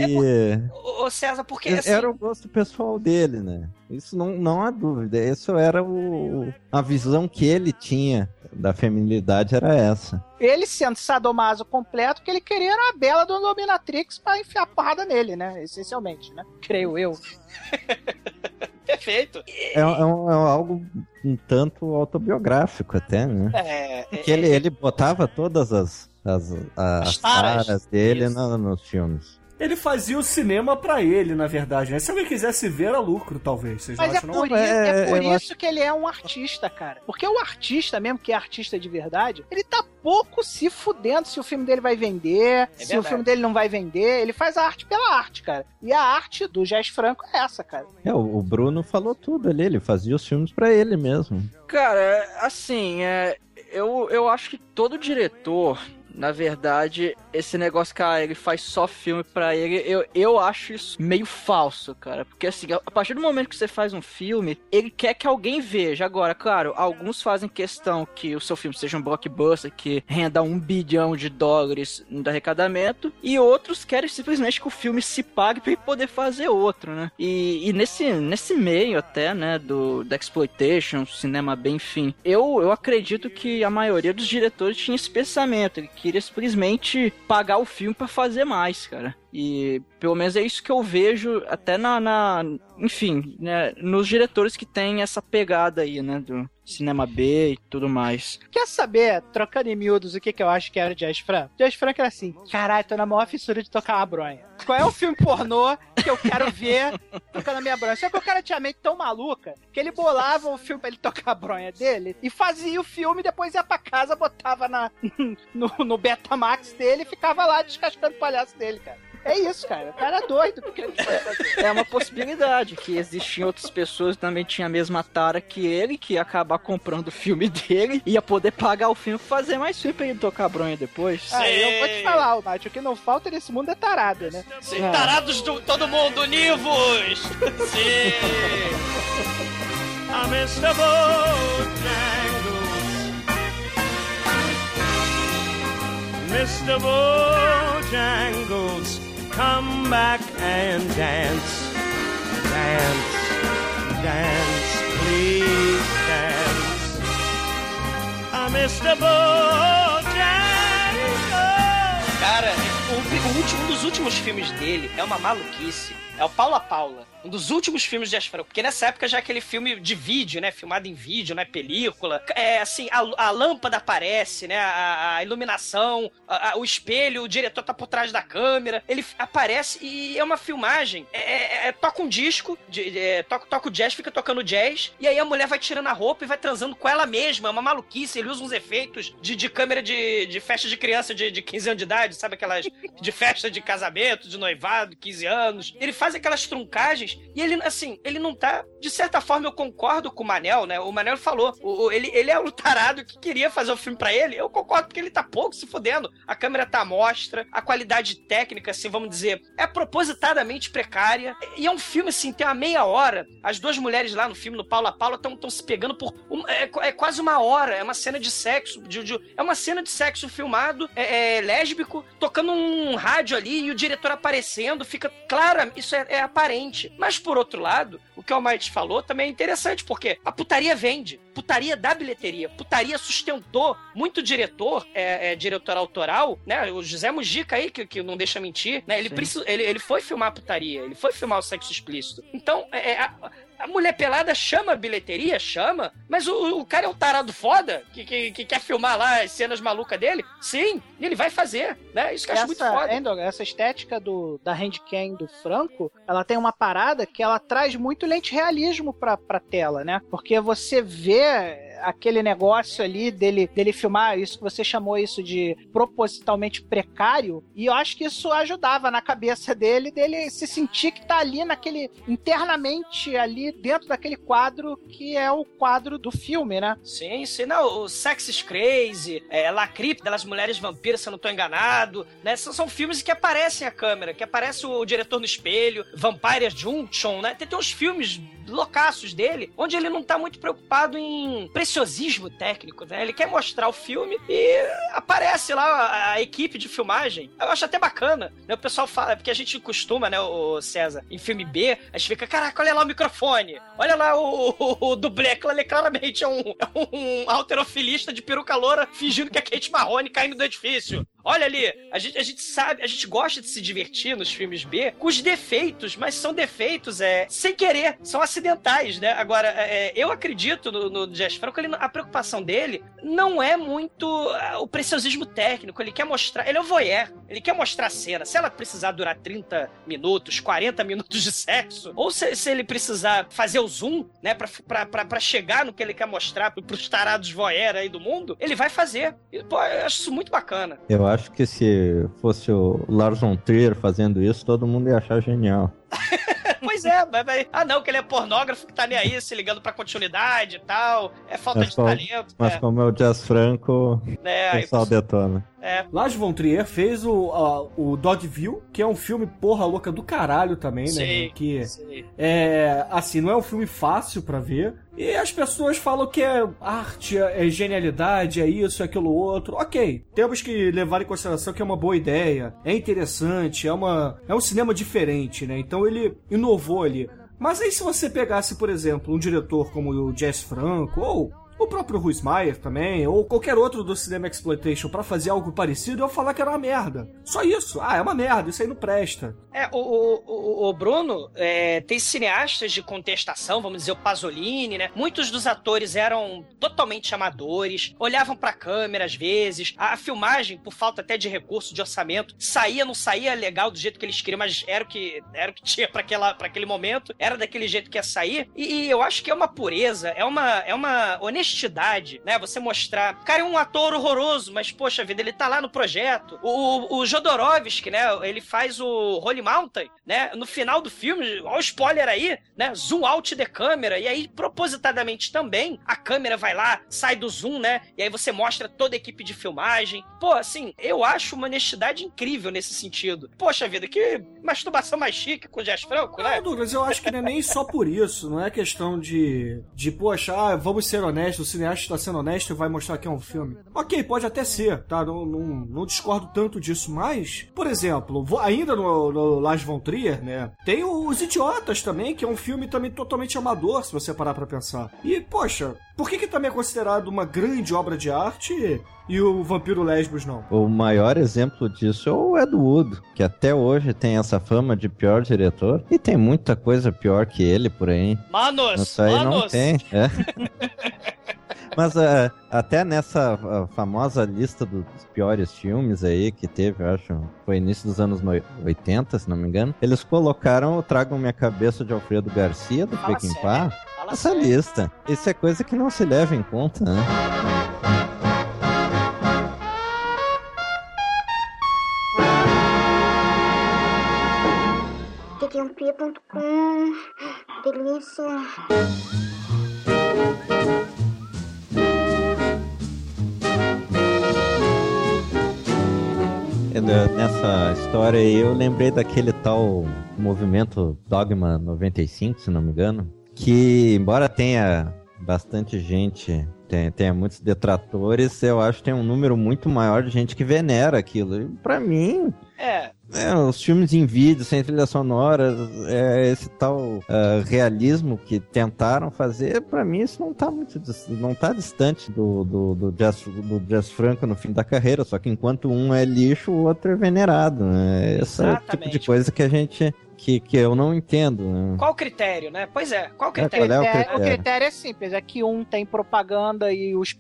Speaker 2: Ô, ô, César, porque assim,
Speaker 5: era o gosto pessoal dele, né? Isso não, não há dúvida. Isso era o, a visão que ele tinha da feminilidade era essa.
Speaker 4: Ele sendo sadomaso completo, que ele queria era a bela do Dominatrix pra enfiar porrada nele, né? Essencialmente, né? Creio eu.
Speaker 2: perfeito.
Speaker 5: É, é um- é algo um tanto autobiográfico até, né?
Speaker 2: É, é,
Speaker 5: Porque ele, ele botava todas as, as, as,
Speaker 2: As taras.
Speaker 5: taras dele nos filmes.
Speaker 3: Ele fazia o cinema pra ele, na verdade. né? Se alguém quisesse ver, era lucro, talvez. Vocês
Speaker 4: Mas é por,
Speaker 3: não?
Speaker 4: isso, é
Speaker 5: É,
Speaker 4: por isso que ele é um artista, cara. Porque o artista, mesmo que é artista de verdade, ele tá pouco se fudendo se o filme dele vai vender, se o filme dele não vai vender. Ele faz a arte pela arte, cara. E a arte do Jazz Franco é essa, cara.
Speaker 5: É, o, Bruno falou tudo ali, ele fazia os filmes pra ele mesmo.
Speaker 8: Cara, assim, é, eu, eu acho que todo diretor, na verdade, esse negócio que ah, ele faz só filme pra ele, eu, eu acho isso meio falso, cara. Porque assim, a partir do momento que você faz um filme, ele quer que alguém veja. Agora, claro, alguns fazem questão que o seu filme seja um blockbuster, que renda um bilhão de dólares no arrecadamento, e outros querem simplesmente que o filme se pague pra ele poder fazer outro, né? E, e nesse, nesse meio até, né, do, da exploitation, cinema bem, enfim, eu, eu acredito que a maioria dos diretores tinha esse pensamento, ele queria simplesmente pagar o filme pra fazer mais, cara. E pelo menos é isso que eu vejo até na, na enfim, né, nos diretores que têm essa pegada aí, né, do cinema B e tudo mais.
Speaker 4: Quer saber, trocando em miúdos, o que, que eu acho que era o Jazz Franco? Jazz Franco era assim, caralho, tô na maior fissura de tocar uma bronha. Qual é o filme pornô que eu quero ver tocando a minha bronha? Só que o cara tinha a mente tão maluca que ele bolava o filme pra ele tocar a bronha dele e fazia o filme, depois ia pra casa, botava na, no, no Betamax dele e ficava lá descascando o palhaço dele, cara. É isso, cara. O cara é doido. O que ele pode fazer?
Speaker 8: É uma possibilidade que existiam outras pessoas que também tinham a mesma tara que ele, que ia acabar comprando o filme dele, ia poder pagar o filme e fazer mais filme pra ele tocar a bronha depois.
Speaker 4: Ah, eu vou te falar, Nath, o que não falta nesse mundo é tarada, né?
Speaker 2: Sim, tarados do todo mundo, univos! Sim!
Speaker 9: I miss the Bojangles. Mr. Bojangles, come back and dance. Dance, dance, please dance. I miss the.
Speaker 2: Cara, o, o últimos, um dos últimos filmes dele é uma maluquice. É o Paula Paula. Um dos últimos filmes de Asfranco. Porque nessa época já é aquele filme de vídeo, né? Filmado em vídeo, né? Película. É assim, a, a lâmpada aparece, né? A, a iluminação, a- o espelho, o diretor tá por trás da câmera. Ele aparece e é uma filmagem. É, é- é- toca um disco, de, é, toca, toca o jazz, fica tocando jazz. E aí a mulher vai tirando a roupa e vai transando com ela mesma. É uma maluquice. Ele usa uns efeitos de, de câmera de, de festa de criança de, de 15 anos de idade, sabe? Aquelas de festa de casamento, de noivado, 15 anos. Ele faz aquelas truncagens e ele, assim, ele não tá. De certa forma, eu concordo com o Manel, né? O Manel falou. o- ele, ele é o tarado que queria fazer o filme pra ele. Eu concordo porque ele tá pouco se fudendo. A câmera tá à mostra, a qualidade técnica, assim, vamos dizer, é propositadamente precária. E é um filme, assim, tem uma meia hora. As duas mulheres lá no filme, no Paula Paula, estão se pegando por. é, é quase uma hora. É uma cena de sexo. de- de- é uma cena de sexo filmado, é, é lésbico, tocando um rádio ali e o diretor aparecendo. Fica clara, isso é, é aparente. Mas por outro lado, o que o Almighty falou também é interessante, porque a putaria vende. Putaria dá bilheteria. Putaria sustentou muito diretor, é, é, diretor autoral, né? O José Mujica aí, que, que não deixa mentir, né? Ele, ele, ele foi filmar a putaria, ele foi filmar o sexo explícito. Então, é, é, a, a mulher pelada chama bilheteria, chama, mas o, o cara é um tarado foda que, que, que quer filmar lá as cenas malucas dele. Sim, ele vai fazer, né? Isso que eu acho muito foda.
Speaker 4: Endor, essa estética do, da handcam do Franco, ela tem uma parada que ela traz muito lente realismo pra, pra tela, né? Porque você vê aquele negócio ali dele, dele filmar isso que você chamou isso de propositalmente precário, e eu acho que isso ajudava na cabeça dele, dele se sentir que tá ali naquele, internamente ali dentro daquele quadro que é o quadro do filme, né?
Speaker 2: Sim, sim. Não, o Sex is Crazy, é, La Crypt, das mulheres vampiras, se eu não tô enganado, né? São, são filmes que aparecem a câmera, que aparece o diretor no espelho, Vampire Junction, né? Tem, tem uns filmes loucaços dele, onde ele não tá muito preocupado em preciosismo técnico, né? Ele quer mostrar o filme e aparece lá a, a equipe de filmagem. Eu acho até bacana, né? O pessoal fala, porque a gente costuma, né, o César, em filme B, a gente fica, caraca, olha lá o microfone, olha lá o, o, o dublê, ali claramente é um, é um alterofilista de peruca loura fingindo que é Kate Marrone caindo do edifício. Olha ali, a gente, a gente sabe, a gente gosta de se divertir nos filmes B com os defeitos, mas são defeitos é, sem querer, são acidentais, né? Agora, é, eu acredito no, no Jazz Franco, ele, a preocupação dele não é muito ah, o preciosismo técnico, ele quer mostrar, ele é o voyeur, ele quer mostrar a cena. Se ela precisar durar 30 minutos, 40 minutos de sexo, ou se, se ele precisar fazer o zoom, né, pra, pra, pra, pra chegar no que ele quer mostrar pro- pros tarados voyeur aí do mundo, ele vai fazer. E, pô, eu acho isso muito bacana.
Speaker 5: Eu acho que se fosse o Lars von Trier fazendo isso, todo mundo ia achar genial.
Speaker 2: Pois é, mas, mas- ah não, que ele é pornógrafo que tá nem aí, se ligando pra continuidade e tal. É falta
Speaker 5: Mas
Speaker 2: de
Speaker 5: como-
Speaker 2: talento.
Speaker 5: Mas
Speaker 2: é,
Speaker 5: como é o Jazz Franco,
Speaker 2: é,
Speaker 5: o
Speaker 2: aí,
Speaker 5: pessoal detona.
Speaker 2: É,
Speaker 3: Lars von Trier fez o, a- o Dogville, que é um filme porra louca do caralho também, né?
Speaker 2: Sim.
Speaker 3: Que
Speaker 2: sei.
Speaker 3: é assim, não é um filme fácil pra ver. E as pessoas falam que é arte, é genialidade, é isso, é aquilo outro. Ok, temos que levar em consideração que é uma boa ideia, é interessante, é, uma, é um cinema diferente, né? Então ele inovou ali. Mas aí se você pegasse, por exemplo, um diretor como o Jess Franco, ou o próprio Ruiz Maier também, ou qualquer outro do cinema exploitation pra fazer algo parecido, eu falar que era uma merda. Só isso. Ah, é uma merda, isso aí não presta.
Speaker 2: É, o, o, o- Bruno é, tem cineastas de contestação, vamos dizer, o Pasolini, né? Muitos dos atores eram totalmente amadores, olhavam pra câmera às vezes, a, a filmagem, por falta até de recurso, de orçamento, saía, não saía legal do jeito que eles queriam, mas era o que, era o que tinha pra aquele momento, era daquele jeito que ia sair, e, e eu acho que é uma pureza, é uma, é uma honestidade, né? Você mostrar, cara, é um ator horroroso, mas poxa vida, ele tá lá no projeto. O, o Jodorowsky, né? Ele faz o Holy Mountain, né? No final do filme, olha o spoiler aí, né? Zoom out de câmera. E aí, propositadamente também, a câmera vai lá, sai do zoom, né? E aí você mostra toda a equipe de filmagem. Pô, assim, eu acho uma honestidade incrível nesse sentido. Poxa vida, que masturbação mais chique com o Jazz Franco, né?
Speaker 3: Não, Douglas, eu acho que não é nem só por isso. Não é questão de, de poxa, ah, vamos ser honestos honesto, o cineasta está sendo honesto e vai mostrar que é um filme. Ok, pode até ser, tá? Não, não, não discordo tanto disso, mas, por exemplo, ainda no, no Lars von Trier, né? Tem Os Idiotas também, que é um filme também totalmente amador, se você parar pra pensar. E, poxa, por que que também é considerado uma grande obra de arte e o Vampiro Lesbos não?
Speaker 5: O maior exemplo disso é o Ed Wood, que até hoje tem essa fama de pior diretor. E tem muita coisa pior que ele por aí.
Speaker 2: Manos,
Speaker 5: Isso aí não
Speaker 2: manos.
Speaker 5: tem. é. Mas é, até nessa ah, famosa lista dos piores filmes aí que teve, eu acho, foi início dos anos no- 80, se não me engano, eles colocaram o Tragam Minha Cabeça de Alfredo Garcia, do
Speaker 2: fala
Speaker 5: nessa
Speaker 2: sério.
Speaker 5: lista. Isso é coisa que não se leva em conta, né?
Speaker 10: Td1p.com Delícia.
Speaker 5: Nessa história aí, eu lembrei daquele tal movimento Dogma 95, se não me engano, que, embora tenha bastante gente, tenha, tenha muitos detratores, eu acho que tem um número muito maior de gente que venera aquilo. E pra mim,
Speaker 2: É,
Speaker 5: é, os filmes em vídeo, sem trilha sonora, é, esse tal ah, realismo que tentaram fazer, pra mim isso não tá muito não tá distante do, do, do, jazz, do Jazz Franco no fim da carreira, só que enquanto um é lixo, o outro é venerado. Né? Esse é o tipo de coisa que a gente que, que eu não entendo. Né?
Speaker 2: qual o critério, né? Pois é, qual o
Speaker 5: qual
Speaker 2: critério?
Speaker 5: é o
Speaker 4: É,
Speaker 5: critério?
Speaker 4: o critério é simples, é que um tem propaganda e os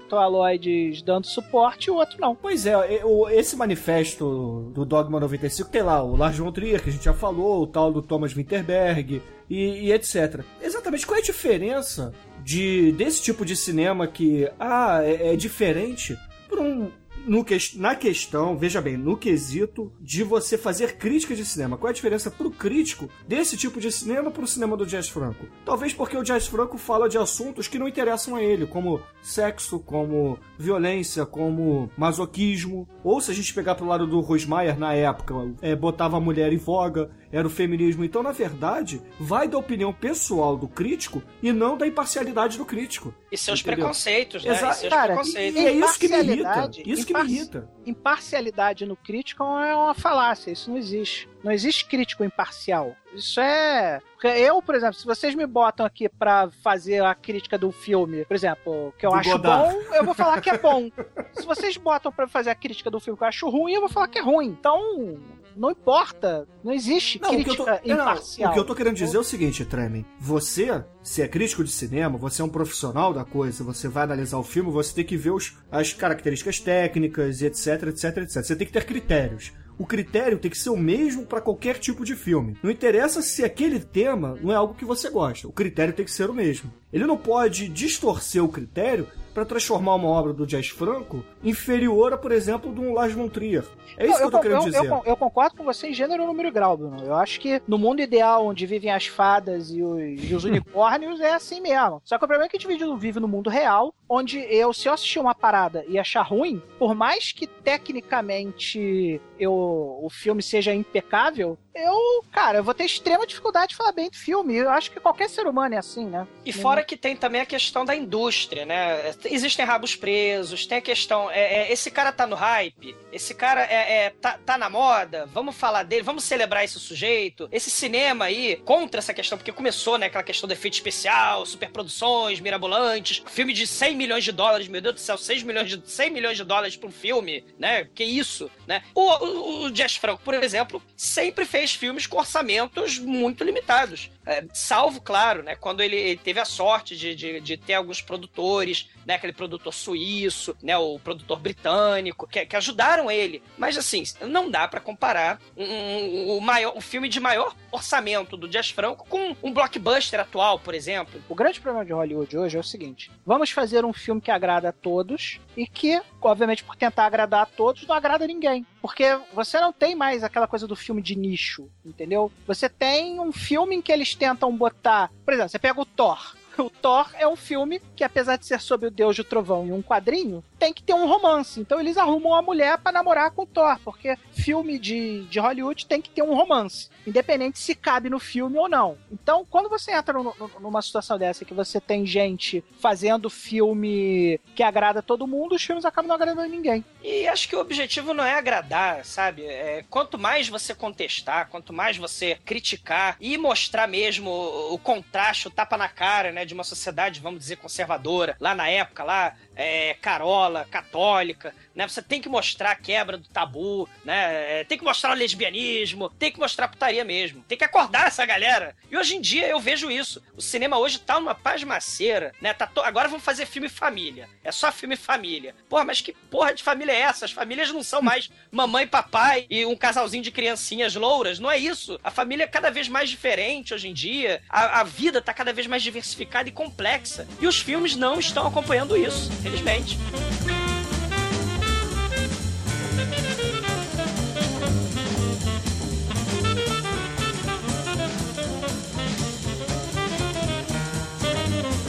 Speaker 4: pseudo-intelectualoides dando suporte e o outro não.
Speaker 3: Pois é, é, o- esse manifesto do Dogma 95 tem lá o Lars von Trier, que a gente já falou, o tal do Thomas Winterberg e, e etc. Exatamente, qual é a diferença de desse tipo de cinema que, ah, é, é diferente por um... No ques- na questão, veja bem, no quesito de você fazer crítica de cinema. Qual é a diferença pro crítico desse tipo de cinema pro cinema do Jazz Franco? Talvez porque o Jazz Franco fala de assuntos que não interessam a ele, como sexo, como violência, como masoquismo. Ou se a gente pegar pro lado do Rosmaier na época, é, botava a mulher em voga, era o feminismo. Então, na verdade, vai da opinião pessoal do crítico e não da imparcialidade do crítico.
Speaker 2: E seus
Speaker 3: Entendeu?
Speaker 2: preconceitos, né?
Speaker 3: Exato,
Speaker 2: e seus
Speaker 4: cara,
Speaker 2: preconceitos.
Speaker 3: E é isso que me irrita.
Speaker 4: Imparcialidade,
Speaker 3: Isso que me irrita.
Speaker 4: Imparcialidade no crítico é uma falácia, isso não existe. Não existe crítico imparcial. Isso é. porque Eu, por exemplo, se vocês me botam aqui pra fazer a crítica do filme, por exemplo, que eu
Speaker 3: Do
Speaker 4: acho
Speaker 3: Godard.
Speaker 4: bom, eu vou falar que é bom. se vocês botam pra fazer a crítica do filme que eu acho ruim, eu vou falar que é ruim. Então, não importa. Não existe
Speaker 3: Não, o que, eu
Speaker 4: crítica
Speaker 3: tô, não, não,
Speaker 4: imparcial.
Speaker 3: o que eu tô querendo dizer é o seguinte, Tremen. Você, se é crítico de cinema, você é um profissional da coisa, você vai analisar o filme, você tem que ver os, as características técnicas, e etc, etc, etc. Você tem que ter critérios. O critério tem que ser o mesmo para qualquer tipo de filme. Não interessa se aquele tema não é algo que você gosta. O critério tem que ser o mesmo. Ele não pode distorcer o critério para transformar uma obra do Jazz Franco inferior a, por exemplo, de um Lars von Trier. É isso
Speaker 4: Não,
Speaker 3: que eu tô querendo
Speaker 4: eu,
Speaker 3: dizer.
Speaker 4: eu- eu concordo com você em gênero, número e grau, Bruno. Eu acho que no mundo ideal, onde vivem as fadas e os, e os unicórnios, é assim mesmo. Só que o problema é que a gente vive no mundo real, onde eu, se eu assistir uma parada e achar ruim, por mais que tecnicamente eu, o filme seja impecável, eu, cara, eu vou ter extrema dificuldade de falar bem do filme. Eu acho que qualquer ser humano é assim, né?
Speaker 2: E fora que tem também a questão da indústria, né? Existem rabos presos, tem a questão. é, é, esse cara tá no hype, esse cara é, é, tá, tá na moda, vamos falar dele, vamos celebrar esse sujeito. Esse cinema aí, contra essa questão, porque começou, né? Aquela questão do efeito especial, superproduções, mirabolantes, filme de 100 milhões de dólares, meu Deus do céu, 6 milhões de, 100 milhões de dólares pra um filme, né? Que isso, né? O, o, o Jazz Franco, por exemplo, sempre fez filmes com orçamentos muito limitados. É, salvo, claro, né? Quando ele, ele teve a sorte de, de, de ter alguns produtores, né? Aquele produtor suíço, né? O produtor britânico, que, que ajudaram ele. Mas assim, não dá pra comparar um, um, o maior, o filme de maior orçamento do Jazz Franco com um blockbuster atual, por exemplo.
Speaker 4: O grande problema de Hollywood hoje é o seguinte: vamos fazer um filme que agrada a todos e que, obviamente, por tentar agradar a todos, não agrada a ninguém. Porque você não tem mais aquela coisa do filme de nicho, entendeu? Você tem um filme em que eles tentam botar. Por exemplo, você pega o Thor. o Thor é um filme que, apesar de ser sobre o Deus do Trovão e um quadrinho, tem que ter um romance. Então eles arrumam uma mulher pra namorar com o Thor, porque filme de, de Hollywood tem que ter um romance, independente se cabe no filme ou não. Então, quando você entra no- no- numa situação dessa que você tem gente fazendo filme que agrada todo mundo, os filmes acabam não agradando ninguém.
Speaker 2: E acho que o objetivo não é agradar, sabe? É, quanto mais você contestar, quanto mais você criticar e mostrar mesmo o, o contraste, o tapa na cara, né, de uma sociedade, vamos dizer, conservadora, lá na época, lá, é, carola, católica, né? Você tem que mostrar a quebra do tabu, né? é, Tem que mostrar o lesbianismo, tem que mostrar a putaria mesmo. Tem que acordar essa galera. E hoje em dia eu vejo isso. O cinema hoje tá numa pasmaceira, né? Tá to- Agora vamos fazer filme família. É só filme família. Porra, mas que porra de família é essa? As famílias não são mais mamãe e papai e um casalzinho de criancinhas louras. Não é isso. A família é cada vez mais diferente hoje em dia. A, a vida tá cada vez mais diversificada e complexa. E os filmes não estão acompanhando isso, infelizmente.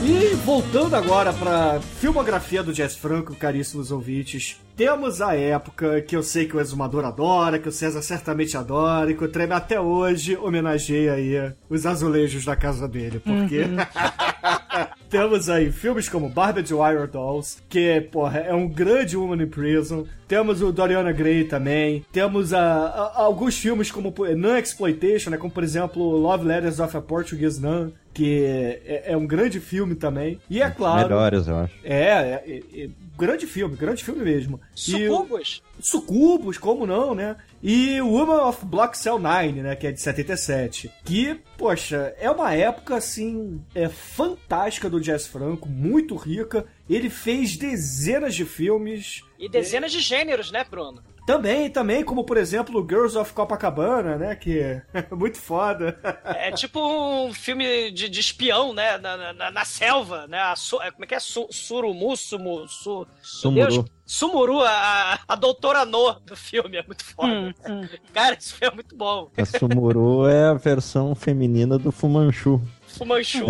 Speaker 3: E voltando agora pra filmografia do Jazz Franco, caríssimos ouvintes, temos a época que eu sei que o Exumador adora, que o César certamente adora, e que o Treme até hoje homenageia aí os azulejos da casa dele, porque temos aí filmes como Barbie Wire Dolls, que, porra, é um grande Woman in Prison, temos o Doriana Gray também, temos a, a- alguns filmes como Nun Exploitation, né, como por exemplo Love Letters of a Portuguese Nun, que é, é um grande filme também. E é claro.
Speaker 5: Melhores, eu acho.
Speaker 3: É, é, é, é grande filme, grande filme mesmo. E o-
Speaker 2: Sucubus.
Speaker 3: Sucubus, como não, né? E Woman of Block Cell 9, né? Que é de 77. Que, poxa, é uma época, assim, é fantástica do Jazz Franco, muito rica. Ele fez dezenas de filmes.
Speaker 2: E dezenas de gêneros, né, Bruno?
Speaker 3: Também, também, como por exemplo Girls of Copacabana, né? Que é muito foda.
Speaker 2: É tipo um filme de, de espião, né? Na, na- na selva, né? A su- é, como é que é? Su, surumu, sumu, su,
Speaker 5: Sumuru.
Speaker 2: Deus, Sumuru, a, a doutora No do filme. É muito foda. Cara, esse filme é muito bom.
Speaker 5: A Sumuru é a versão feminina do Fumanchu.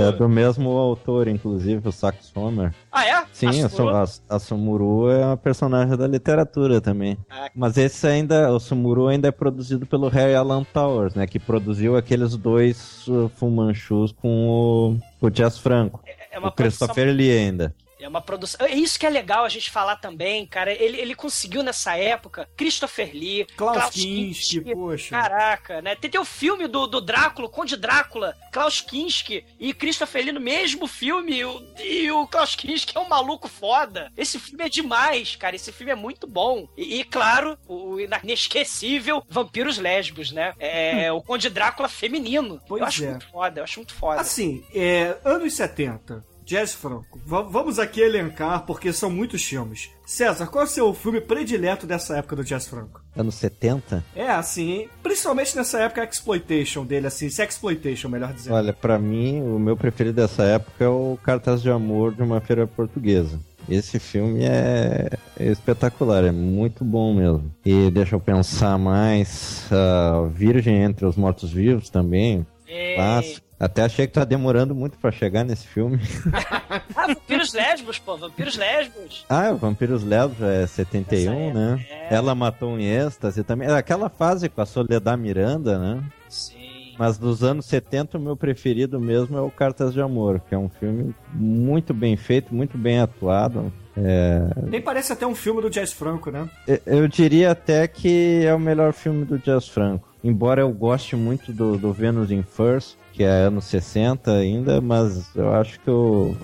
Speaker 5: É do mesmo autor, inclusive, o Sax Homer.
Speaker 2: Ah, é?
Speaker 5: Sim, a,
Speaker 2: A
Speaker 5: Su-
Speaker 2: Sumuru?
Speaker 5: a, a Sumuru é uma personagem da literatura também.
Speaker 2: Ah.
Speaker 5: Mas esse ainda, o Sumuru ainda é produzido pelo Harry Alan Towers, né? Que produziu aqueles dois uh, Fumanchus com o, o Jazz Franco.
Speaker 2: É uma
Speaker 5: o Christopher
Speaker 2: produção-
Speaker 5: Lee ainda.
Speaker 2: É uma produção. É isso que é legal a gente falar também, cara. Ele, ele conseguiu nessa época Christopher Lee,
Speaker 3: Klaus Kinski, poxa.
Speaker 2: Caraca, né? Tem, tem o filme do, do Drácula, Conde Drácula, Klaus Kinski e Christopher Lee no mesmo filme. E o, e o Klaus Kinski é um maluco foda. Esse filme é demais, cara. Esse filme é muito bom. E, e, claro, o inesquecível Vampiros Lésbicos, né? É o Conde Drácula feminino.
Speaker 3: Pois
Speaker 2: eu acho
Speaker 3: é.
Speaker 2: muito foda, eu acho muito foda.
Speaker 3: Assim, é, anos 70, Jazz Franco. Va- vamos aqui elencar, porque são muitos filmes. César, qual é o seu filme predileto dessa época do Jazz Franco?
Speaker 5: Anos 70?
Speaker 3: É, assim, principalmente nessa época exploitation dele, assim, sexploitation, melhor dizendo.
Speaker 5: Olha, pra mim, o meu preferido dessa época é o Cartas de Amor de uma Feira Portuguesa. Esse filme é, espetacular, é muito bom mesmo. E deixa eu pensar mais. ah, Virgem entre os Mortos-Vivos também.
Speaker 2: É.
Speaker 5: Clássico. Até achei que tá demorando muito pra chegar nesse filme.
Speaker 2: Ah, Vampiros Lésbicos, pô. Vampiros Lésbicos.
Speaker 5: ah, Vampiros já é 71, né? Ela matou em êxtase também. Aquela fase com a Soledad Miranda, né?
Speaker 2: Sim.
Speaker 5: Mas dos anos 70, o meu preferido mesmo é o Cartas de Amor, que é um filme muito bem feito, muito bem atuado. É,
Speaker 3: Nem parece até um filme do Jazz Franco, né?
Speaker 5: eu- diria até que é o melhor filme do Jazz Franco. Embora eu goste muito do, do Venus in Furs, que é anos 60 ainda, mas eu acho que o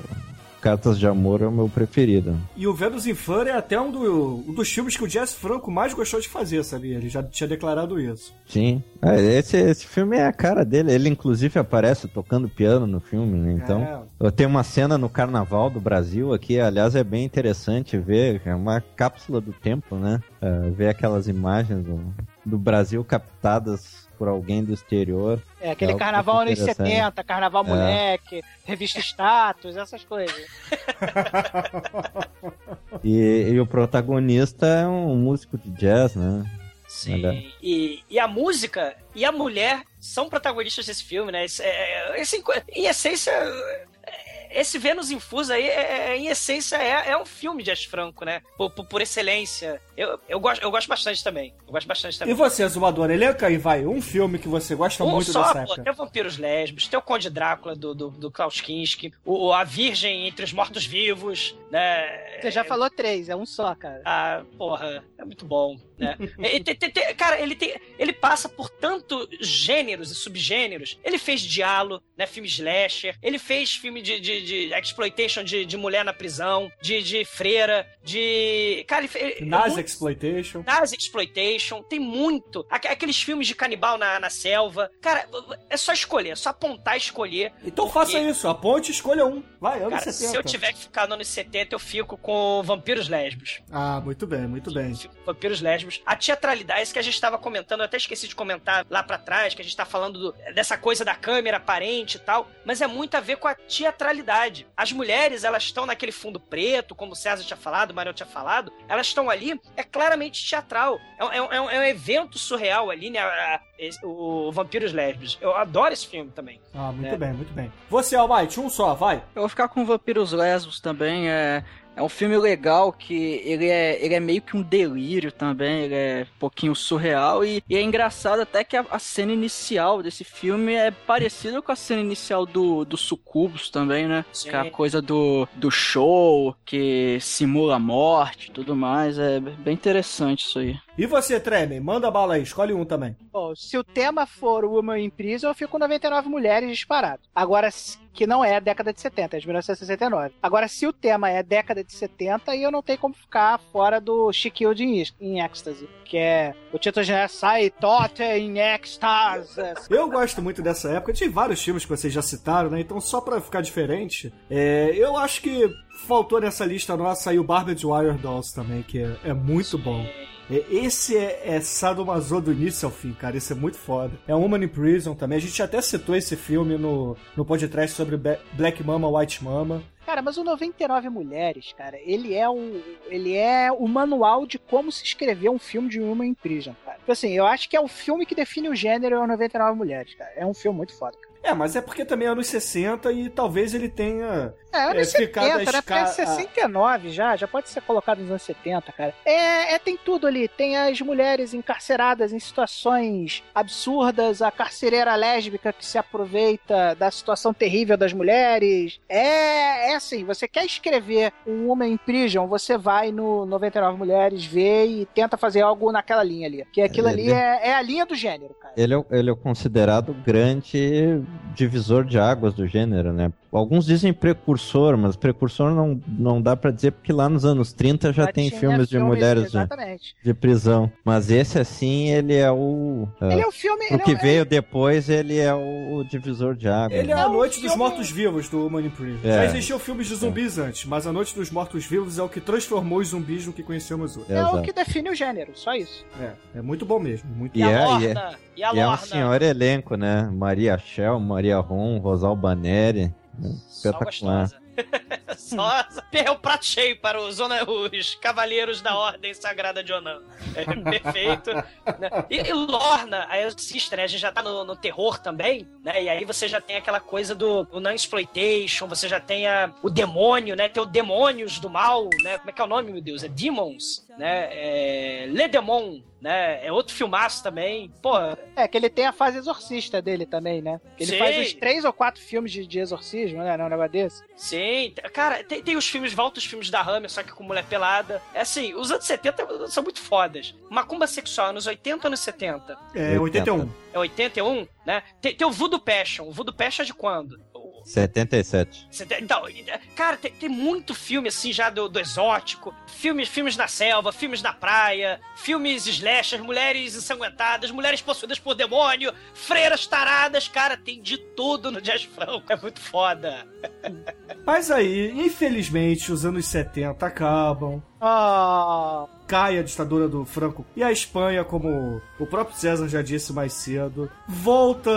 Speaker 5: Cartas de Amor é o meu preferido.
Speaker 3: E o Venus in Fur é até um, do- um dos filmes que o Jazz Franco mais gostou de fazer, sabia? Ele já tinha declarado isso.
Speaker 5: Sim. É, esse, esse filme é a cara dele. Ele, inclusive, aparece tocando piano no filme, né? Então, eu tenho uma cena no Carnaval do Brasil aqui. Aliás, é bem interessante ver. É uma cápsula do tempo, né? É, ver aquelas imagens do, do Brasil captadas por alguém do exterior.
Speaker 4: É, aquele
Speaker 5: algo
Speaker 4: carnaval anos
Speaker 5: interessante.
Speaker 4: 70, carnaval
Speaker 5: É.
Speaker 4: moleque, revista status, essas coisas.
Speaker 5: E, e o protagonista é um músico de jazz, né?
Speaker 2: Sim.
Speaker 5: Olha.
Speaker 2: E, e a música e a mulher são protagonistas desse filme, né? Isso é- é- assim, em essência, é, esse Vênus Infusa aí, é, é- em essência, é, é um filme de Ash Franco, né? Por, por, por excelência. Eu, eu, gosto, eu gosto bastante também. Eu gosto bastante
Speaker 3: E
Speaker 2: também.
Speaker 3: você, Zumador, elenca aí, vai, um filme que você gosta
Speaker 2: Um
Speaker 3: muito
Speaker 2: só,
Speaker 3: dessa
Speaker 2: pô,
Speaker 3: época.
Speaker 2: tem o Vampiros Lésbicos, tem o Conde Drácula do, do, do Klaus Kinski, o, a Virgem entre os Mortos-Vivos, né?
Speaker 4: Você já falou três, é um só, cara.
Speaker 2: Ah, porra, é muito bom, né? E tem- tem- tem- cara, ele tem, ele passa por tanto gêneros e subgêneros. Ele fez diálogo, né? Filme slasher. Ele fez filme de, de, de exploitation de, de mulher na prisão, de, de freira, de... Cara, ele fez...
Speaker 3: Nazi Exploitation.
Speaker 2: Nazi Exploitation, tem muito. Aqu- Aqueles filmes de canibal na, na selva. Cara, é só escolher, é só apontar e escolher.
Speaker 3: Então
Speaker 2: porque-
Speaker 3: faça isso, aponte e escolha um. Vai, anos
Speaker 2: Cara,
Speaker 3: 70.
Speaker 2: se eu tiver que ficar no anos 70, eu fico com Vampiros Lésbicos.
Speaker 3: Ah, muito bem, muito bem.
Speaker 2: Vampiros Lésbicos. A teatralidade, isso que a gente estava comentando, eu até esqueci de comentar lá pra trás, que a gente tá falando do- dessa coisa da câmera aparente e tal, mas é muito a ver com a teatralidade. As mulheres, elas estão naquele fundo preto, como o César tinha falado, o Mariel tinha falado, elas estão ali, é claramente teatral. É, um- é é um, é um evento surreal ali, né? o Vampiros Lésbicos. Eu adoro esse filme também.
Speaker 3: Ah, muito
Speaker 2: É.
Speaker 3: bem, muito bem. Você, Almighty, um só, vai.
Speaker 8: Eu vou ficar com Vampiros Lesbos também. É, é um filme legal que ele é, ele é meio que um delírio também. Ele é um pouquinho surreal. E, e é engraçado até que a, a cena inicial desse filme é parecida com a cena inicial do, do Sucubus também, né?
Speaker 2: Sim.
Speaker 8: Que é a coisa do, do show, que simula a morte e tudo mais. É bem interessante isso aí.
Speaker 3: E você, Tremen, manda bala aí, escolhe um também.
Speaker 4: Bom, se o tema for Woman in Prison, eu fico com 99 mulheres disparado. Agora, se- que não é a década de 70, é de 1969. Agora, se o tema é década de 70, aí eu não tenho como ficar fora do Is- em Ecstasy, que é o título já é Sai Tote in Ecstasy.
Speaker 3: Eu gosto muito dessa época. Tem vários filmes que vocês já citaram, né? Então, só pra ficar diferente, é, eu acho que faltou nessa lista nossa aí o Barbed Wire Dolls também, que é, é muito bom. É, Esse é, é sadomaso do início ao fim, cara. Esse é muito foda. É Woman in Prison também. A gente até citou esse filme no, no podcast sobre Black Mama, White Mama.
Speaker 4: Cara, mas o 99 Mulheres, cara, ele é o ele é o manual de como se escrever um filme de Woman in Prison, cara. Tipo assim, eu acho que é o filme que define o gênero é o 99 Mulheres, cara. É um filme muito foda. cara.
Speaker 3: É, mas é porque também é anos 60 e talvez ele tenha.
Speaker 4: É, anos
Speaker 3: É, ficado
Speaker 4: 70,
Speaker 3: a
Speaker 4: né? Porque é
Speaker 3: esca-
Speaker 4: 69 já, já pode ser colocado nos anos 70, cara. É, é, tem tudo ali. Tem as mulheres encarceradas em situações absurdas, a carcereira lésbica que se aproveita da situação terrível das mulheres. É, é assim, você quer escrever um Woman in Prison, você vai no 99 Mulheres, vê e tenta fazer algo naquela linha ali. Que aquilo ali
Speaker 5: Ele-
Speaker 4: é, é a linha do gênero, cara.
Speaker 5: Ele é, ele é considerado o grande divisor de águas do gênero, né? Alguns dizem precursor, mas precursor não, não dá pra dizer porque lá nos anos 30 já, tem
Speaker 4: tinha
Speaker 5: filmes de mulheres de, de prisão. Mas esse, assim, ele é o.
Speaker 4: Ele é
Speaker 5: ah,
Speaker 4: um filme.
Speaker 5: o
Speaker 4: é
Speaker 5: que
Speaker 4: um-
Speaker 5: veio depois, ele é o, o divisor de águas.
Speaker 3: Ele é a Noite dos Mortos-Vivos do in Prison.
Speaker 5: É.
Speaker 3: Já existiam filmes de zumbis antes, mas a Noite dos Mortos-Vivos é o que transformou os zumbis no que conhecemos hoje.
Speaker 4: é o que define o gênero, só isso.
Speaker 3: É, é muito bom mesmo. Muito
Speaker 5: E
Speaker 2: E, a
Speaker 5: é- e é-.
Speaker 2: E a
Speaker 5: E é um senhor elenco, né? Maria Shell, Maria Ron, Rosal Baneri.
Speaker 2: Só
Speaker 5: Espetacular.
Speaker 2: gostosa. Só é o prato cheio para os, os cavaleiros da Ordem Sagrada de Onan. É perfeito. né? E, e Lorna, a Exorcista, né? A gente já tá no, no terror também, né? E aí você já tem aquela coisa do, do non-exploitation, você já tem a- o demônio, né? Tem o Demônios do Mal, né? Como é que é o nome, meu Deus? É Demons, né? É Le Demon, né? É outro filmaço também. Pô,
Speaker 4: É, que ele tem a fase exorcista dele também, né? Que ele
Speaker 2: Sim.
Speaker 4: faz uns três ou quatro filmes de, de exorcismo, né? Não, um negócio desse.
Speaker 2: Sim, t- cara, tem, tem os filmes, volta os filmes da Hammer, só que com mulher pelada. É assim, os anos 70 são muito fodas. Macumba sexual, anos 80 ou anos 70?
Speaker 3: É, 81.
Speaker 2: É 81, né? Tem, tem o Voodoo Passion. O Voodoo Passion é de quando? O-
Speaker 5: 77.
Speaker 2: Sete- Então, cara, tem, tem muito filme assim já do, do exótico, filmes, filmes na selva, filmes na praia, filmes slashers, mulheres ensanguentadas, mulheres possuídas por demônio, freiras taradas, cara, tem de tudo no Jazz Franco, é muito foda.
Speaker 3: Mas aí, infelizmente, os anos 70 acabam.
Speaker 4: Ah,
Speaker 3: Cai a ditadura do Franco e a Espanha, como o próprio César já disse mais cedo, volta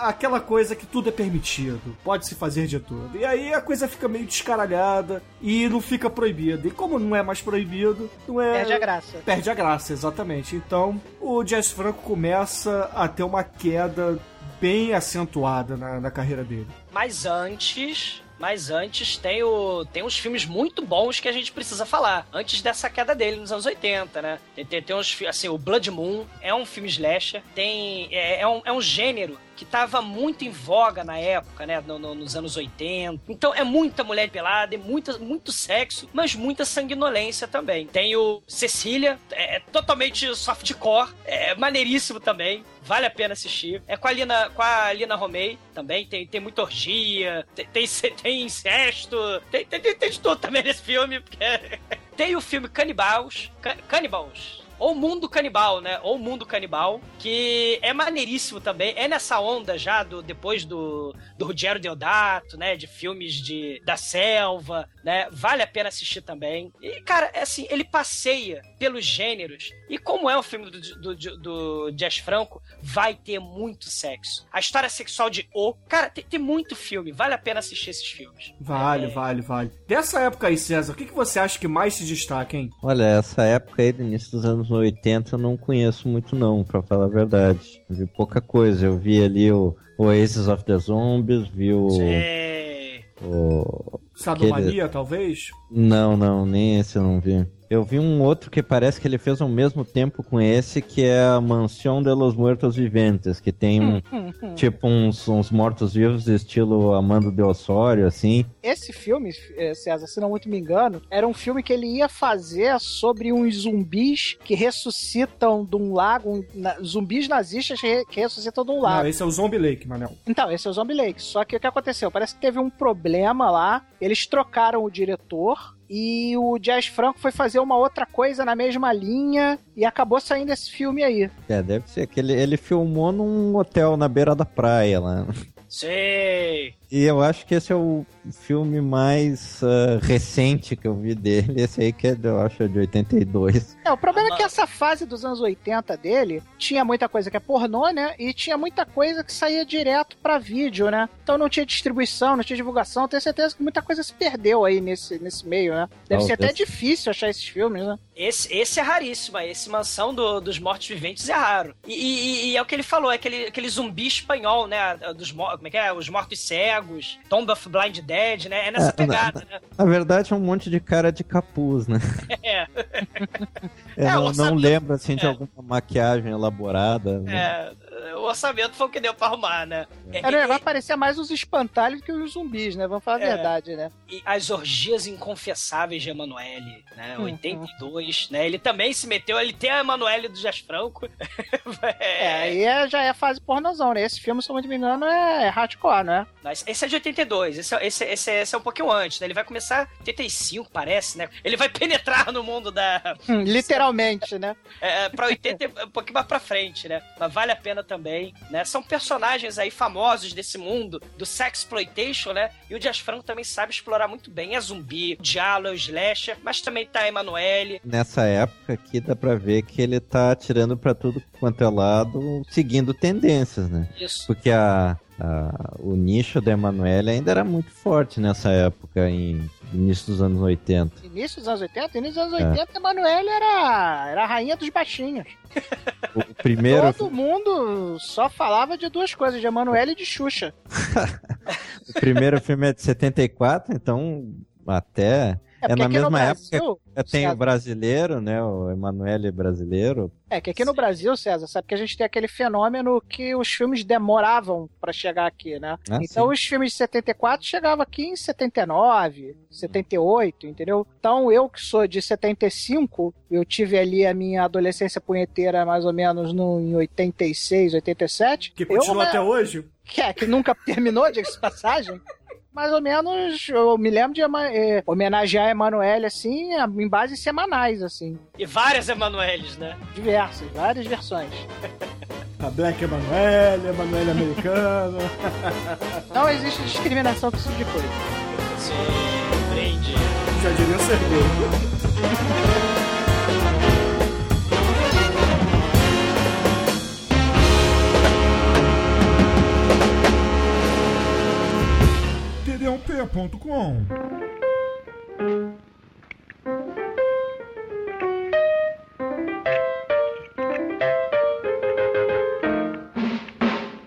Speaker 3: aquela coisa que tudo é permitido, pode se fazer de tudo. E aí a coisa fica meio descaralhada e não fica proibido. E como não é mais proibido, não é.
Speaker 4: perde a graça.
Speaker 3: Perde a graça, exatamente. Então, o Jazz Franco começa a ter uma queda bem acentuada na, na carreira dele.
Speaker 2: Mas antes, Mas antes tem, o, tem uns filmes muito bons que a gente precisa falar. Antes dessa queda dele nos anos 80, né? Tem, tem, tem uns assim, o Blood Moon é um filme slasher. Tem. É, é um, é um gênero que tava muito em voga na época, né? no- no- nos anos 80. Então é muita mulher pelada, é muita, muito sexo, mas muita sanguinolência também. Tem o Cecília, é, é totalmente softcore, é maneiríssimo também. Vale a pena assistir. É com a Lina, com a Lina Romay também. Tem, tem muita orgia, tem, tem, tem incesto, tem, tem, tem, de tudo também nesse filme. Porque... tem o filme Canibals. Ca- Cannibals. Ou Mundo Canibal, né? Ou Mundo Canibal, que é maneiríssimo também. É nessa onda já do depois do, do Ruggero Deodato, né? De filmes de, da selva, né? Vale a pena assistir também. E, cara, é assim, ele passeia pelos gêneros. E como é um filme do, do, do, do Jazz Franco, vai ter muito sexo. A história sexual de O. Cara, tem, tem muito filme. Vale a pena assistir esses filmes.
Speaker 3: Vale,
Speaker 2: É.
Speaker 3: vale, vale. Dessa época aí, César, o que, que você acha que mais se destaca, hein?
Speaker 5: Olha, essa época aí do início dos anos 80 eu não conheço muito não, pra falar a verdade. Eu vi pouca coisa. Eu vi ali o Oasis of the Zombies, vi o...
Speaker 2: Sei.
Speaker 5: o...
Speaker 3: Sadomania, talvez?
Speaker 5: Não, não, nem esse eu não vi. Eu vi um outro que parece que ele fez ao mesmo tempo com esse, que é a Mansão de los Muertos Viventes, que tem um, tipo uns, uns mortos-vivos estilo Amando de Osório, assim.
Speaker 4: Esse filme, eh, César, se não muito me engano, era um filme que ele ia fazer sobre uns zumbis que ressuscitam de um lago, um- na- zumbis nazistas que, re- que ressuscitam de um lago.
Speaker 3: Não, esse é o Zombie Lake, Manel.
Speaker 4: Então, esse é o Zombie Lake. Só que o que aconteceu? Parece que teve um problema lá, eles trocaram o diretor. E o Jazz Franco foi fazer uma outra coisa na mesma linha e acabou saindo esse filme aí.
Speaker 5: É, deve ser que ele, ele filmou num hotel na beira da praia lá.
Speaker 2: Sei.
Speaker 5: E eu acho que esse é o filme mais ah, recente que eu vi dele. Esse aí que é, eu acho é de 82.
Speaker 4: É, o problema é que essa fase dos anos 80 dele tinha muita coisa que é pornô, né? E tinha muita coisa que saía direto pra vídeo, né? Então não tinha distribuição, não tinha divulgação. Tenho certeza que muita coisa se perdeu aí nesse, nesse meio, né? Deve ser até difícil achar esses filmes, né?
Speaker 2: Esse, esse é raríssimo, esse Mansão do- dos Mortos-Viventes é raro. E, e- e é o que ele falou, é aquele, aquele zumbi espanhol, né? Dos, mo- como é que é? Os Mortos Cegos, Tomb of Blind Dead, né? É nessa
Speaker 5: É,
Speaker 2: pegada, né?
Speaker 5: Na verdade é um monte de cara de capuz, né?
Speaker 2: É.
Speaker 5: Eu
Speaker 2: É,
Speaker 5: não, não lembro assim de
Speaker 2: é.
Speaker 5: alguma maquiagem elaborada. né?
Speaker 2: É, o orçamento foi o que deu pra arrumar, né?
Speaker 4: Era o negócio parecia mais os espantalhos que os zumbis, né? Vamos falar a
Speaker 2: É.
Speaker 4: verdade, né?
Speaker 2: E as orgias inconfessáveis de Emanuele, né?
Speaker 4: Uhum.
Speaker 2: 82, né? Ele também se meteu, ele tem a Emanuele do Jazz Franco.
Speaker 4: É, aí é- já é fase pornozão, né? Esse filme, se eu não me engano, é hardcore, né?
Speaker 2: Mas esse é de 82, esse, é- esse, esse, esse é um pouquinho antes, né? Ele vai começar em 85, parece, né? Ele vai penetrar no mundo da.
Speaker 4: Hum, literalmente, né?
Speaker 2: É, pra 80 é um pouquinho mais pra frente, né? Mas vale a pena também, né? São personagens aí famosos desse mundo do sexploitation, né? E o Dias Franco também sabe explorar muito bem. É zumbi, diálogo, é o slasher, mas também tá a Emanuele.
Speaker 5: Nessa época aqui dá pra ver que ele tá atirando pra tudo quanto é lado, seguindo tendências, né?
Speaker 2: Isso.
Speaker 5: Porque a, a- o nicho da Emanuele ainda era muito forte nessa época, em início dos anos 80.
Speaker 4: Início dos anos 80, início dos anos
Speaker 5: É.
Speaker 4: 80, Emanuele era, era a rainha dos baixinhos.
Speaker 5: O primeiro,
Speaker 4: Todo mundo só falava de duas coisas, de Emanuele e de Xuxa.
Speaker 5: o primeiro filme é de 74, então até
Speaker 4: É
Speaker 5: é, na mesma época
Speaker 4: Brasil,
Speaker 5: tem
Speaker 4: César-
Speaker 5: o brasileiro, né? O Emanuele brasileiro.
Speaker 4: É que aqui no Brasil, César, sabe que a gente tem aquele fenômeno que os filmes demoravam pra chegar aqui, né?
Speaker 5: Ah,
Speaker 4: então
Speaker 5: sim.
Speaker 4: os filmes de 74 chegavam aqui em 79, 78, entendeu? Então eu que sou de 75, eu tive ali a minha adolescência punheteira mais ou menos no, em 86, 87.
Speaker 3: Que
Speaker 4: eu,
Speaker 3: continua
Speaker 4: né,
Speaker 3: até hoje.
Speaker 4: que é, que nunca terminou, diga-se de passagem. Mais ou menos, eu me lembro de eh, homenagear a Emanuele, assim, em bases semanais, assim.
Speaker 2: E várias Emanueles, né?
Speaker 4: Diversas, várias versões.
Speaker 3: A Black Emanuele, Emanuele americana.
Speaker 4: Não existe discriminação com esse tipo de coisa.
Speaker 2: Você prende.
Speaker 3: Já diria o Serguei.
Speaker 11: td1p.com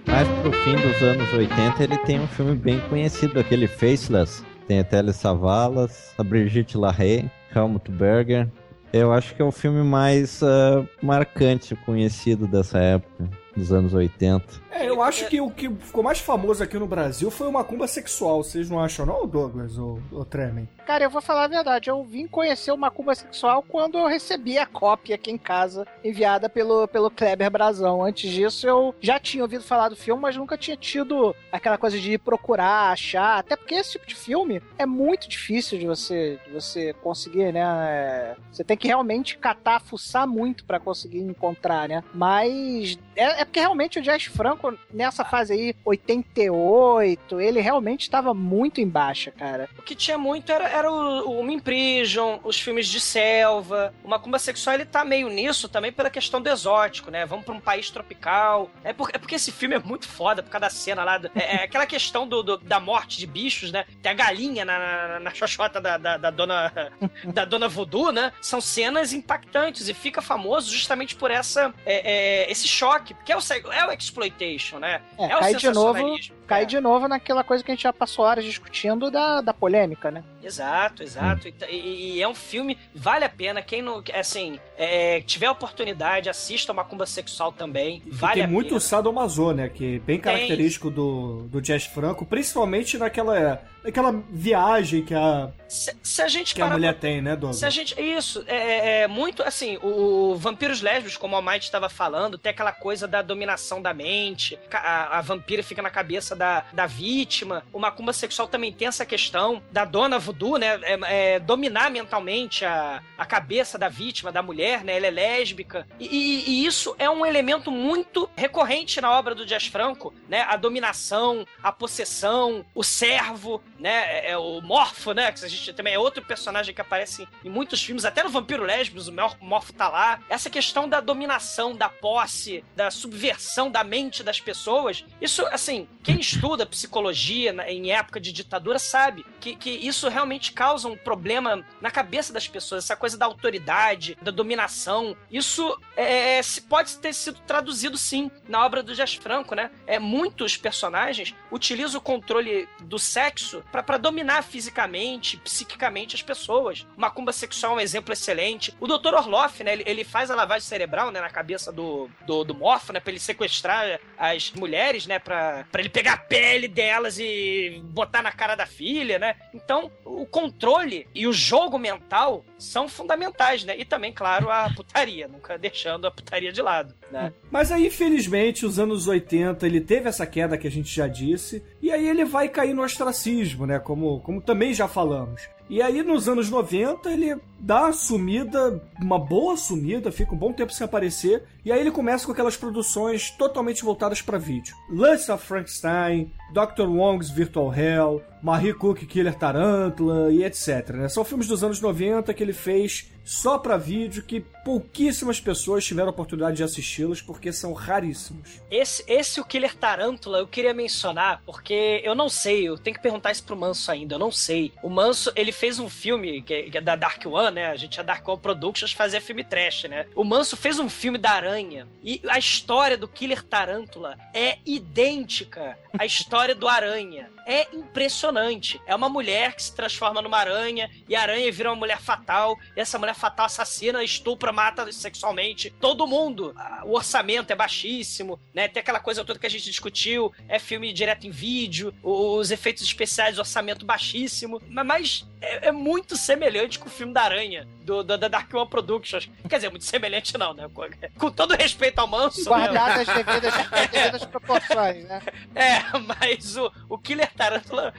Speaker 5: Mas pro fim dos anos 80, ele tem um filme bem conhecido, aquele Faceless. Tem a Telly Savalas, a Brigitte LaHaye, Helmut Berger. Eu acho que é o filme mais uh, marcante, conhecido dessa época, dos anos 80.
Speaker 3: É, eu acho que o que ficou mais famoso aqui no Brasil foi o Macumba Sexual. Vocês não acham, não, Douglas ou, ou Tremen?
Speaker 4: Cara, eu vou falar a verdade. Eu vim conhecer o Macumba Sexual quando eu recebi a cópia aqui em casa, enviada pelo, pelo Kleber Brazão. Antes disso, eu já tinha ouvido falar do filme, mas nunca tinha tido aquela coisa de procurar, achar. Até porque esse tipo de filme é muito difícil de você, de você conseguir, né? É, você tem que realmente catar, fuçar muito para conseguir encontrar, né? Mas é, é porque realmente o Jazz Franco nessa fase aí, 88, ele realmente estava muito em baixa, cara.
Speaker 2: O que tinha muito era, era o, o Homem Prison, os filmes de selva. O Macumba Sexual, ele tá meio nisso também pela questão do exótico, né? Vamos pra um país tropical. É, por, é porque esse filme é muito foda por causa da cena lá. Do, é, é, aquela questão do, do, da morte de bichos, né? Tem a galinha na, na, na xoxota da, da, da, dona, da dona Voodoo, né? São cenas impactantes e fica famoso justamente por essa, é, é esse choque, porque é o, é o exploitation, né?
Speaker 4: É, é cai de novo, cai é. de novo naquela coisa que a gente já passou horas discutindo da, da polêmica, né?
Speaker 2: Exato, exato. Hum. E, e, é um filme, vale a pena. Quem não, assim, é, tiver oportunidade, assista Macumba Sexual também. Vale
Speaker 3: tem
Speaker 2: a
Speaker 3: muito
Speaker 2: pena.
Speaker 3: sadomaso, né? Que é bem característico do, do Jazz Franco, principalmente naquela, naquela viagem que a,
Speaker 2: se, se a gente
Speaker 3: que a mulher tem, né, Douglas?
Speaker 2: Se a gente, isso, é, é, é muito, assim, o, Vampiros Lésbicos, como a Might estava falando, tem aquela coisa da dominação da mente, a, a vampira fica na cabeça da, da vítima, o Macumba Sexual também tem essa questão da dona voodoo, né, é, é, dominar mentalmente a, a cabeça da vítima, da mulher, né, ela é lésbica, e, e, e isso é um elemento muito recorrente na obra do Jazz Franco, né, a dominação, a possessão, o servo, né, é, é o morfo, né, que a gente também é outro personagem que aparece em muitos filmes, até no Vampiro Lésbicos, o morfo tá lá. Essa questão da dominação, da posse, da subversão da mente das pessoas, isso, assim, quem estuda psicologia em época de ditadura sabe que, que isso realmente causa um problema na cabeça das pessoas, essa coisa da autoridade, da dominação. Isso é, é pode ter sido traduzido, sim, na obra do Jazz Franco, né? É, muitos personagens utilizam o controle do sexo para dominar fisicamente, psiquicamente as pessoas. Macumba sexual é um exemplo excelente. O Dr. Orloff, né, ele, ele, faz a lavagem cerebral, né, na cabeça do, do, do Morpho, né, pra ele sequestrar as mulheres, né, pra, pra ele pegar a pele delas e botar na cara da filha, né. Então, o controle e o jogo mental são fundamentais, né, e também, claro, a putaria, nunca deixando a putaria de lado, né.
Speaker 3: Mas aí, infelizmente, os anos 80, ele teve essa queda que a gente já disse, e aí ele vai cair no ostracismo, né, como, como também já falamos. E aí, nos anos 90, ele dá uma sumida, uma boa sumida, fica um bom tempo sem aparecer. E aí ele começa com aquelas produções totalmente voltadas para vídeo. Lust of Frankenstein, Dr. Wong's Virtual Hell, Marie Cook Killer Tarantula e etc. Né? São filmes dos anos 90 que ele fez só para vídeo que pouquíssimas pessoas tiveram a oportunidade de assisti-los porque são raríssimos.
Speaker 2: Esse, esse o Killer Tarântula eu queria mencionar porque eu não sei, eu tenho que perguntar isso pro Manso ainda, eu não sei. O Manso, ele fez um filme que, que é da Dark One, né? A gente, a Dark One Productions, fazia filme trash, né? O Manso fez um filme da Aranha e a história do Killer Tarântula é idêntica à história do Aranha. É impressionante. É uma mulher que se transforma numa aranha e a aranha vira uma mulher fatal e essa mulher fatal assassina, estupra, mata sexualmente todo mundo. O orçamento é baixíssimo, né? Tem aquela coisa toda que a gente discutiu, é filme direto em vídeo, os efeitos especiais, orçamento baixíssimo, mas é, é muito semelhante com o filme da Aranha, do, do, da Dark One Productions. Quer dizer, muito semelhante não, né? Com todo respeito ao Manso.
Speaker 4: Guardadas né? as devidas, as devidas proporções, né?
Speaker 2: É, mas o, o Killer Tarantula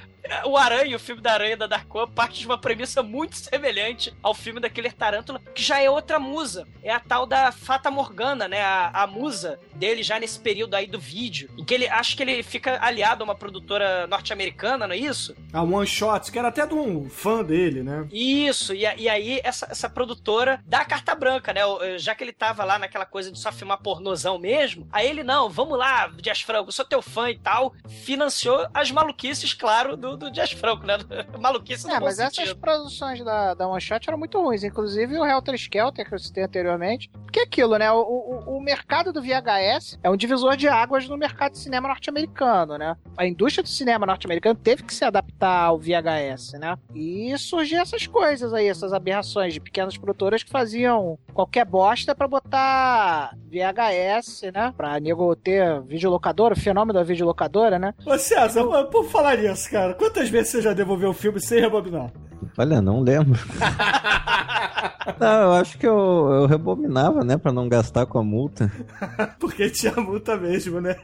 Speaker 2: o Aranha, o filme da Aranha da Dark One, parte de uma premissa muito semelhante ao filme da Killer Tarântula, que já é outra musa. É a tal da Fata Morgana, né? A, a musa dele já nesse período aí do vídeo. Em que ele acho que ele fica aliado a uma produtora norte-americana, não é isso?
Speaker 3: A One Shots, que era até de um fã dele, né?
Speaker 2: Isso, e, e aí essa, essa produtora dá a carta branca, né? Já que ele tava lá naquela coisa de só filmar pornozão mesmo, aí ele, não, vamos lá, Dias Franco, sou teu fã e tal, financiou as maluquices, claro, do, do Jazz Franco, né? Maluquice no
Speaker 4: É, mas essas
Speaker 2: sentido.
Speaker 4: produções da, da One Shot eram muito ruins. Inclusive o Helter Skelter, que eu citei anteriormente. Porque é aquilo, né? O, o, o mercado do VHS é um divisor de águas no mercado de cinema norte-americano, né? A indústria do cinema norte-americano teve que se adaptar ao VHS, né? E surgiam essas coisas aí, essas aberrações de pequenas produtoras que faziam qualquer bosta pra botar VHS, né? Pra nego ter videolocadora, o fenômeno da videolocadora, né?
Speaker 3: Ô César, por falar nisso, cara, quantas vezes você já devolveu o filme sem rebobinar?
Speaker 5: Olha, não lembro. não, eu acho que eu, eu rebobinava, né? Pra não gastar com a multa.
Speaker 3: Porque tinha multa mesmo, né?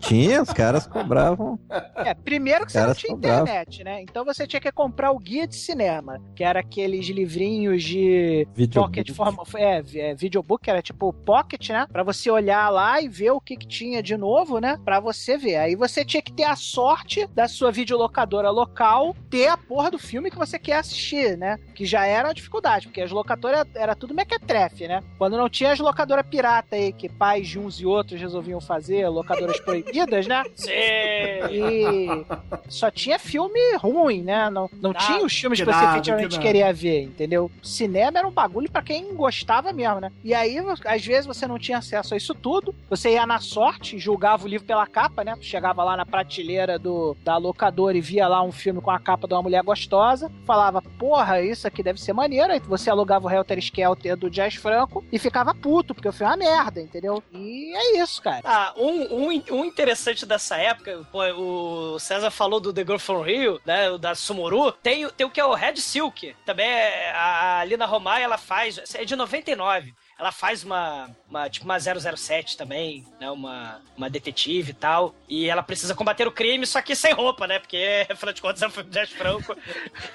Speaker 5: Tinha, os caras cobravam.
Speaker 4: É, primeiro que você não tinha
Speaker 5: cobravam.
Speaker 4: internet, né? Então você tinha que comprar o guia de cinema, que era aqueles livrinhos de
Speaker 5: Videobook.
Speaker 4: pocket forma, é, é, videobook, que era tipo pocket, né? Pra você olhar lá e ver o que, que tinha de novo, né? Pra você ver. Aí você tinha que ter a sorte da sua videolocadora local ter a porra do filme que você quer assistir, né? Que já era uma dificuldade, porque as locadoras era tudo mequetrefe, né? Quando não tinha as locadoras pirata aí, que pais de uns e outros resolviam fazer, locadoras proibidas, né?
Speaker 2: Sim.
Speaker 4: E só tinha filme ruim, né? Não, não
Speaker 2: Nada.
Speaker 4: tinha os filmes que
Speaker 3: Que
Speaker 4: você
Speaker 3: nada,
Speaker 4: efetivamente
Speaker 3: que
Speaker 4: queria ver, entendeu? Cinema era um bagulho pra quem gostava mesmo, né? E aí, às vezes, você não tinha acesso a isso tudo. Você ia na sorte, julgava o livro pela capa, né? Tu chegava lá na prateleira do, da locadora e via lá um filme com a capa de uma mulher gostosa. Falava, porra, isso aqui deve ser maneiro. Aí você alugava o Helter Skelter do Jazz Franco e ficava puto, porque o filme é uma merda, entendeu? E é isso, cara.
Speaker 2: Ah, um, um, um interessante dessa época, pô, o César falou do The Girl from Rio, né, da Sumoru, tem, o- tem o que é o Red Silk, também é, a Lina Romay, ela faz, é de 99, ela faz uma, uma tipo uma 007 também, né, uma, uma detetive e tal, e ela precisa combater o crime, só que sem roupa, né, porque, afinal de contas, é um filme de Jazz Franco,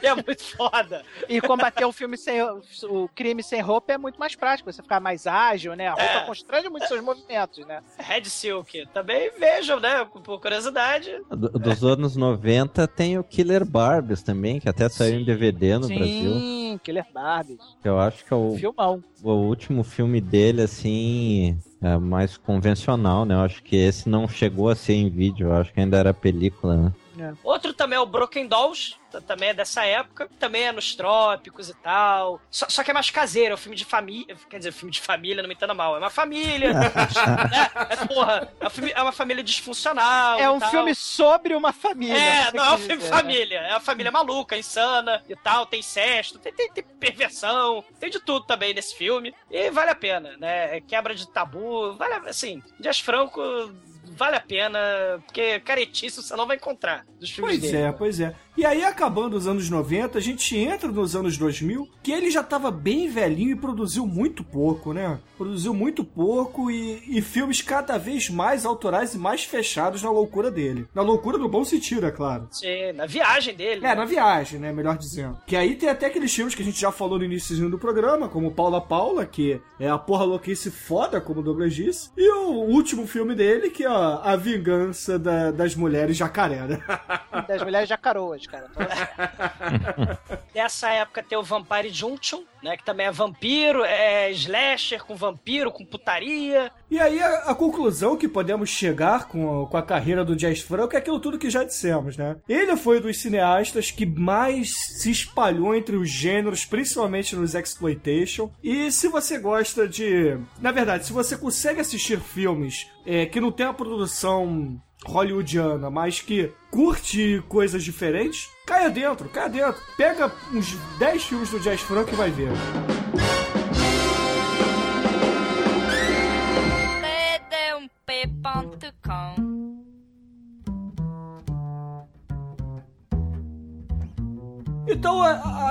Speaker 2: e é muito foda.
Speaker 4: E combater o filme sem o crime sem roupa é muito mais prático, você ficar mais ágil, né? A roupa
Speaker 2: É.
Speaker 4: constrange muito seus movimentos, né?
Speaker 2: Red Silk, também vejam, né, por curiosidade.
Speaker 5: Do- dos anos 90 tem o Killer Barbies também, que até saiu em DVD no Brasil.
Speaker 4: Sim, Killer Barbies.
Speaker 5: que Eu acho que é o,
Speaker 4: Filmão.
Speaker 5: o último filme dele, assim, é mais convencional, né? Eu acho que esse não chegou a ser em vídeo, eu acho que ainda era película, né?
Speaker 2: Outro também é o Broken Dolls, também é dessa época, também é nos trópicos e tal. Só, só que é mais caseiro, é um filme de família. Quer dizer, filme de família, não me entenda mal. É uma família. né? É, porra, é, um filme- é uma família disfuncional.
Speaker 4: É um
Speaker 2: tal.
Speaker 4: filme sobre uma família.
Speaker 2: É, não é um filme
Speaker 4: dizer,
Speaker 2: de família. É uma família maluca, insana e tal. Tem incesto, tem, tem, tem perversão, tem de tudo também nesse filme. E vale a pena, né? É Quebra de tabu. Vale, a- assim, Dias Franco vale a pena, porque caretice você não vai encontrar dos filmes
Speaker 3: Pois
Speaker 2: dele.
Speaker 3: é, pois é. E aí, acabando os anos 90, a gente entra nos anos 2000, que ele já tava bem velhinho e produziu muito pouco, né? Produziu muito pouco e, e filmes cada vez mais autorais e mais fechados na loucura dele. Na loucura no bom sentido, é claro.
Speaker 2: Sim, na viagem dele.
Speaker 3: É, na viagem, né? Melhor dizendo. Que aí tem até aqueles filmes que a gente já falou no início do programa, como Paula Paula, que é a porra louquice foda, como o Douglas disse. E o último filme dele, que é A Vingança da- das Mulheres Jacaré, né?
Speaker 4: Das mulheres jacaroas, cara.
Speaker 2: Dessa época tem o Vampire Junction, né? Que também é vampiro, é slasher com vampiro, com putaria.
Speaker 3: E aí a, a conclusão que podemos chegar com, com a carreira do Jazz Franco é aquilo tudo que já dissemos, né? Ele foi dos cineastas que mais se espalhou entre os gêneros, principalmente nos exploitation. E se você gosta de, na verdade, se você consegue assistir filmes é, que não tem a produção hollywoodiana, mas que curte coisas diferentes, caia dentro, caia dentro. Pega uns 10 filmes do Jazz Franco e vai ver.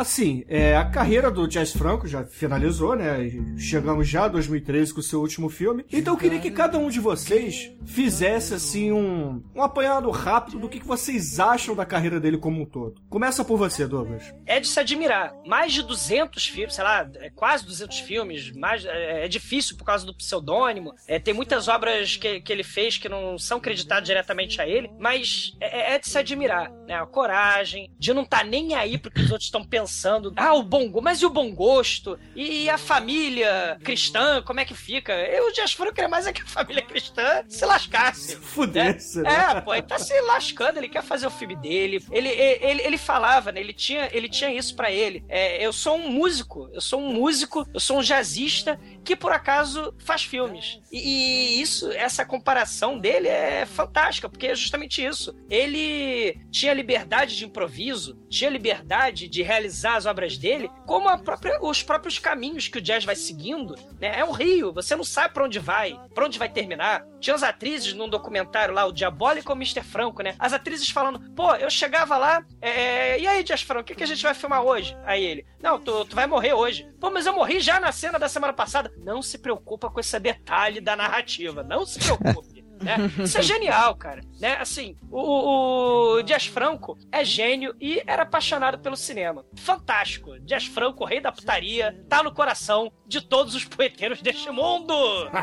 Speaker 3: Assim, é, a carreira do Jazz Franco já finalizou, né? Chegamos já a 2013 com o seu último filme. Então eu queria que cada um de vocês fizesse, assim, um, um apanhado rápido do que, que vocês acham da carreira dele como um todo. Começa por você, Douglas.
Speaker 2: É de se admirar. Mais de 200 filmes, sei lá, é quase 200 filmes. Mais, é, é difícil por causa do pseudônimo. É, tem muitas obras que, que ele fez que não são creditadas diretamente a ele. Mas é, é de se admirar, né? A coragem de não estar nem aí pro que os outros estão pensando pensando, ah, o bom gosto, mas e o bom gosto? E a família cristã, como é que fica? Eu, o Dias Franco queria mais é que a família cristã se lascasse.
Speaker 3: Fudesse,
Speaker 2: né?
Speaker 3: né?
Speaker 2: É, pô, ele tá se lascando, ele quer fazer o filme dele. Ele, ele, ele falava, né? Ele tinha, ele tinha isso para ele. É, eu sou um músico, eu sou um músico, eu sou um jazzista que por acaso faz filmes. E, e isso, essa comparação dele é fantástica, porque é justamente isso. Ele tinha liberdade de improviso, tinha liberdade de realizar as obras dele, como própria, os próprios caminhos que o jazz vai seguindo. Né? É um rio, você não sabe para onde vai, para onde vai terminar. Tinha as atrizes num documentário lá, o Diabólico Mr. Franco, né? As atrizes falando, pô, eu chegava lá, é, e aí, Jazz Franco, o que, que a gente vai filmar hoje? Aí ele, não, tu, tu vai morrer hoje. Pô, mas eu morri já na cena da semana passada. Não se preocupa com esse detalhe da narrativa, não se preocupe. Né? Isso é genial, cara. Né? Assim, o, o Dias Franco é gênio e era apaixonado pelo cinema. Fantástico. Dias Franco, rei da putaria, tá no coração de todos os poeteiros deste mundo.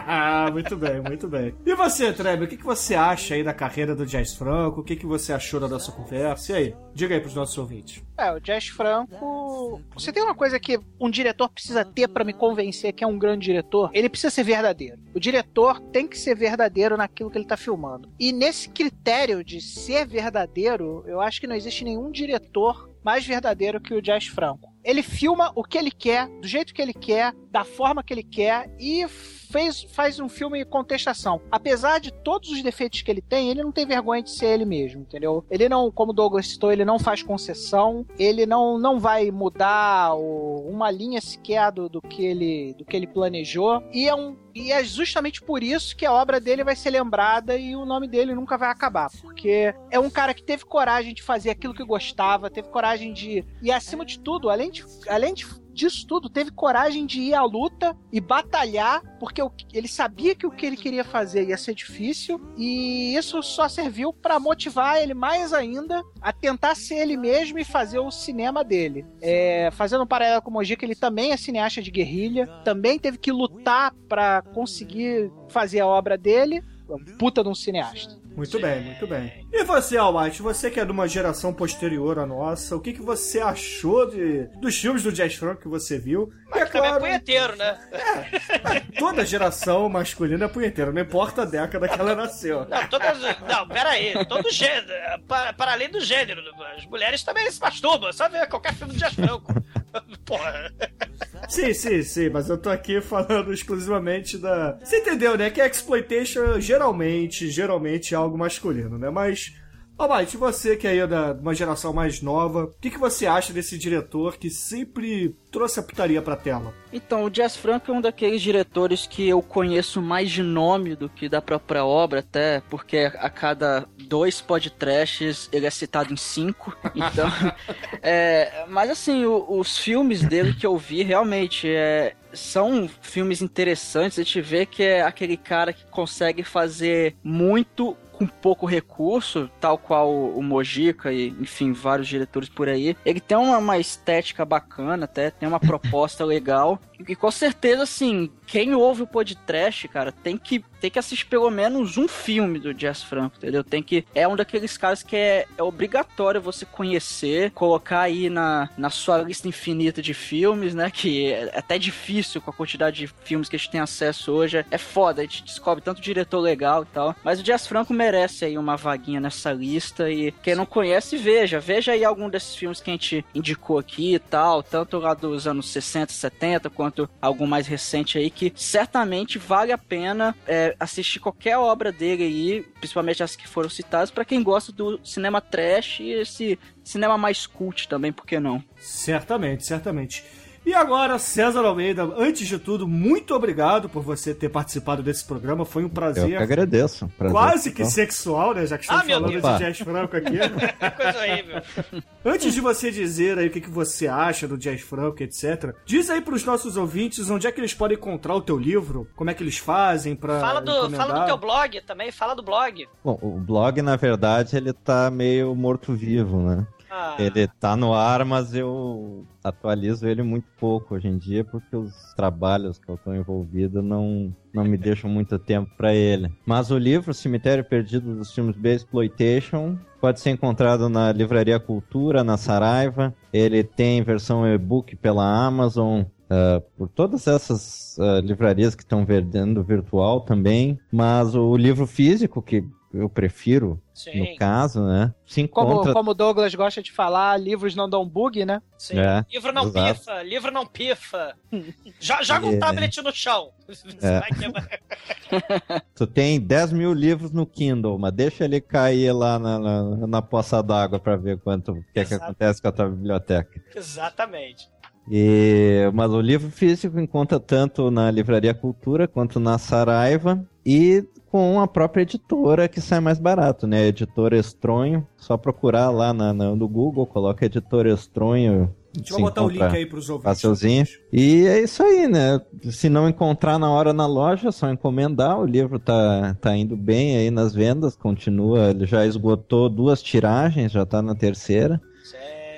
Speaker 3: muito bem, muito bem. E você, Trebe, o que, que você acha aí da carreira do Dias Franco? O que, que você achou da nossa conversa? E aí, diga aí pros nossos ouvintes.
Speaker 4: É, o Jazz Franco. Você tem uma coisa que um diretor precisa ter para me convencer que é um grande diretor? Ele precisa ser verdadeiro. O diretor tem que ser verdadeiro naquilo que ele tá filmando. E nesse critério de ser verdadeiro, eu acho que não existe nenhum diretor mais verdadeiro que o Jazz Franco. Ele filma o que ele quer, do jeito que ele quer, da forma que ele quer e fez, faz um filme contestação. Apesar de todos os defeitos que ele tem, ele não tem vergonha de ser ele mesmo, entendeu? Ele não, como o Douglas citou, ele não faz concessão, ele não, não vai mudar o, uma linha sequer do, do, que ele, do que ele planejou. E é, um, e é justamente por isso que a obra dele vai ser lembrada e o nome dele nunca vai acabar. Porque é um cara que teve coragem de fazer aquilo que gostava, teve coragem de. E acima de tudo, além de, além de disso tudo, teve coragem de ir à luta e batalhar, porque ele sabia que o que ele queria fazer ia ser difícil, e isso só serviu para motivar ele mais ainda a tentar ser ele mesmo e fazer o cinema dele. É, fazendo um paralelo com o Moji, que ele também é cineasta de guerrilha, também teve que lutar para conseguir fazer a obra dele, puta de um cineasta.
Speaker 3: Muito bem, muito bem. E você, Almighty, você que é de uma geração posterior à nossa, o que, que você achou de, dos filmes do Jazz Franco que você viu?
Speaker 2: Mas e, é claro, é punheteiro, né?
Speaker 3: É, toda geração masculina é punheteira, não importa a década que ela nasceu.
Speaker 2: Não, todas, não pera aí, todo gênero, para, para além do gênero, as mulheres também se masturbam, só ver qualquer filme do Jazz Franco. Porra.
Speaker 3: Sim, sim, sim, mas eu tô aqui falando exclusivamente da. Você entendeu, né? Que a exploitation geralmente, geralmente é algo masculino, né? Mas Almighty, você que é aí da uma geração mais nova, o que, que você acha desse diretor que sempre trouxe a putaria pra tela?
Speaker 8: Então, o Jazz Franco é um daqueles diretores que eu conheço mais de nome do que da própria obra, até porque a cada dois podcasts ele é citado em cinco. Então, é, mas assim, o, os filmes dele que eu vi realmente é, são filmes interessantes. A gente vê que é aquele cara que consegue fazer muito com pouco recurso, tal qual o Mojica e, enfim, vários diretores por aí. Ele tem uma, uma estética bacana, até tem uma proposta legal. E com certeza, assim, quem ouve o podcast, cara, tem que, tem que assistir pelo menos um filme do Jazz Franco, entendeu? Tem que. É um daqueles caras que é, é obrigatório você conhecer, colocar aí na, na sua lista infinita de filmes, né? Que é até difícil com a quantidade de filmes que a gente tem acesso hoje. É foda, a gente descobre tanto diretor legal e tal. Mas o Jazz Franco merece aí uma vaguinha nessa lista. E quem não conhece, veja. Veja aí algum desses filmes que a gente indicou aqui e tal, tanto lá dos anos 60, 70, quanto quanto algum mais recente aí, que certamente vale a pena é, assistir qualquer obra dele aí, principalmente as que foram citadas, para quem gosta do cinema trash e esse cinema mais cult também, por que não?
Speaker 3: Certamente, certamente. E agora, César Almeida, antes de tudo, muito obrigado por você ter participado desse programa. Foi um prazer. Eu
Speaker 5: que agradeço.
Speaker 3: Prazer quase que sexual, né? Já que estamos ah, falando de Jazz Franco aqui. Coisa horrível. Antes de você dizer aí o que, que você acha do Jazz Franco, etc., diz aí para os nossos ouvintes onde é que eles podem encontrar o teu livro, como é que eles fazem para
Speaker 2: fala do Fala do teu blog também, fala do blog.
Speaker 5: Bom, o blog, na verdade, ele tá meio morto-vivo, né?
Speaker 2: Ah.
Speaker 5: Ele tá no ar, mas eu atualizo ele muito pouco hoje em dia, porque os trabalhos que eu tô envolvido não, não me deixam muito tempo para ele. Mas o livro Cemitério Perdido dos Filmes B Exploitation pode ser encontrado na Livraria Cultura, na Saraiva. Ele tem versão e-book pela Amazon, Uh, por todas essas uh, livrarias que estão vendendo virtual também, mas o livro físico, que eu prefiro,
Speaker 2: Sim.
Speaker 5: no caso, né, se
Speaker 4: Como,
Speaker 5: encontra...
Speaker 4: como o Douglas gosta de falar, livros não dão bug, né?
Speaker 2: Sim.
Speaker 5: É,
Speaker 2: livro não
Speaker 5: exato.
Speaker 2: pifa, livro não pifa. Jo- Joga um
Speaker 5: É.
Speaker 2: tablet no chão. Você
Speaker 5: É.
Speaker 2: vai quebrar.
Speaker 5: Tu tem 10 mil livros no Kindle, mas deixa ele cair lá na, na, na poça d'água pra ver quanto o que, é que acontece com a tua biblioteca.
Speaker 2: Exatamente.
Speaker 5: E, mas o livro físico encontra tanto na Livraria Cultura quanto na Saraiva e com a própria editora que sai mais barato, né? Editora Estronho. Só procurar lá na, na- no Google, coloca Editora Estronho.
Speaker 3: A gente
Speaker 5: se
Speaker 3: vai botar o link aí pros ouvintes.
Speaker 5: Facilzinho. E é isso aí, né? Se não encontrar na hora na loja, é só encomendar. O livro tá, tá indo bem aí nas vendas, continua. Ele já esgotou duas tiragens, já tá na terceira.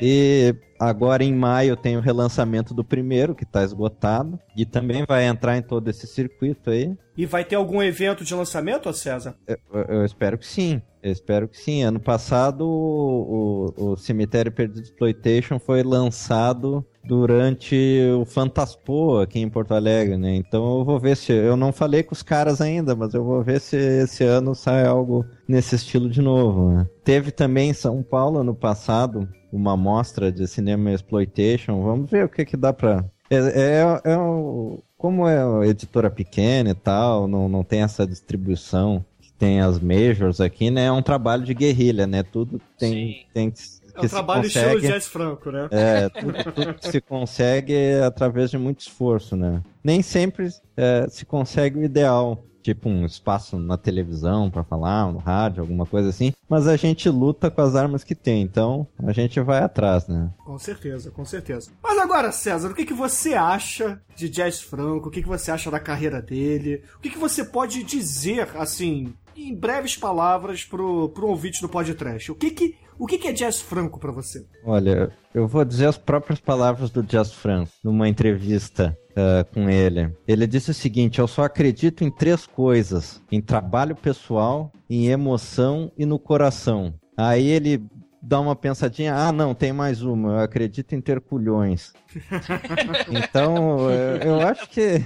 Speaker 5: E agora em maio tem o relançamento do primeiro, que tá esgotado. E também vai entrar em todo esse circuito aí.
Speaker 3: E vai ter algum evento de lançamento, César?
Speaker 5: Eu, eu espero que sim. Eu espero que sim. Ano passado o, o, o Cemitério Perdido Exploitation foi lançado durante o Fantaspo aqui em Porto Alegre, né? Então eu vou ver se. Eu não falei com os caras ainda, mas eu vou ver se esse ano sai algo nesse estilo de novo. Né? Teve também em São Paulo ano passado uma mostra de cinema exploitation. Vamos ver o que que dá pra. É, é, é o- como é uma editora pequena e tal, não, não tem essa distribuição que tem as majors aqui, né? É um trabalho de guerrilha, né? Tudo tem, tem que,
Speaker 3: É um
Speaker 5: que se
Speaker 3: trabalho estilo
Speaker 5: consegue.
Speaker 3: Jazz Franco, né?
Speaker 5: É, tudo, tudo que se consegue através de muito esforço, né? Nem sempre é, se consegue o ideal, tipo um espaço na televisão para falar, no rádio, alguma coisa assim, mas a gente luta com as armas que tem, então a gente vai atrás, né?
Speaker 3: Com certeza, com certeza. Mas agora, César, o que, que você acha de Jazz Franco? O que, que você acha da carreira dele? O que, que você pode dizer, assim, em breves palavras, pro, pro ouvinte do podcast? O que que, o que, que é Jazz Franco pra você?
Speaker 5: Olha, eu vou dizer as próprias palavras do Jazz Franco numa entrevista ah, com ele. Ele disse o seguinte: Eu só acredito em três coisas: em trabalho pessoal, em emoção e no coração. Aí ele dá uma pensadinha: Ah, não, tem mais uma. Eu acredito em ter culhões. então, eu- eu acho que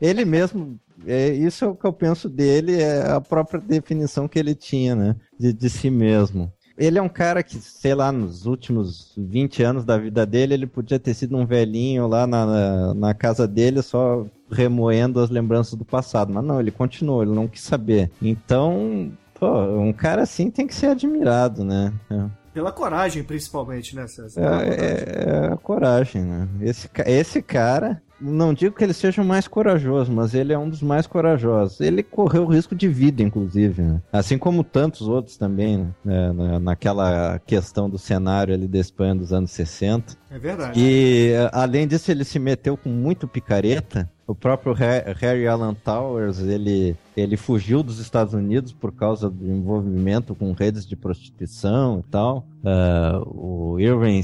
Speaker 5: ele mesmo. É, isso é o que eu penso dele, é a própria definição que ele tinha, né? De, de si mesmo. Ele é um cara que, sei lá, nos últimos 20 anos da vida dele, ele podia ter sido um velhinho lá na, na, na casa dele, só remoendo as lembranças do passado. Mas não, ele continuou, ele não quis saber. Então, pô, um cara assim tem que ser admirado, né? É.
Speaker 3: Pela coragem, principalmente, né, César?
Speaker 5: É, é- é a coragem, né? Esse, esse cara, não digo que ele seja o mais corajoso, mas ele é um dos mais corajosos. Ele correu risco de vida, inclusive, né? Assim como tantos outros também, né? Na- naquela questão do cenário ali da Espanha dos anos 60.
Speaker 3: É verdade.
Speaker 5: E além disso, ele se meteu com muito picareta. O próprio Ha- Harry Alan Towers, ele, ele fugiu dos Estados Unidos por causa do envolvimento com redes de prostituição e tal. Ah, o Irving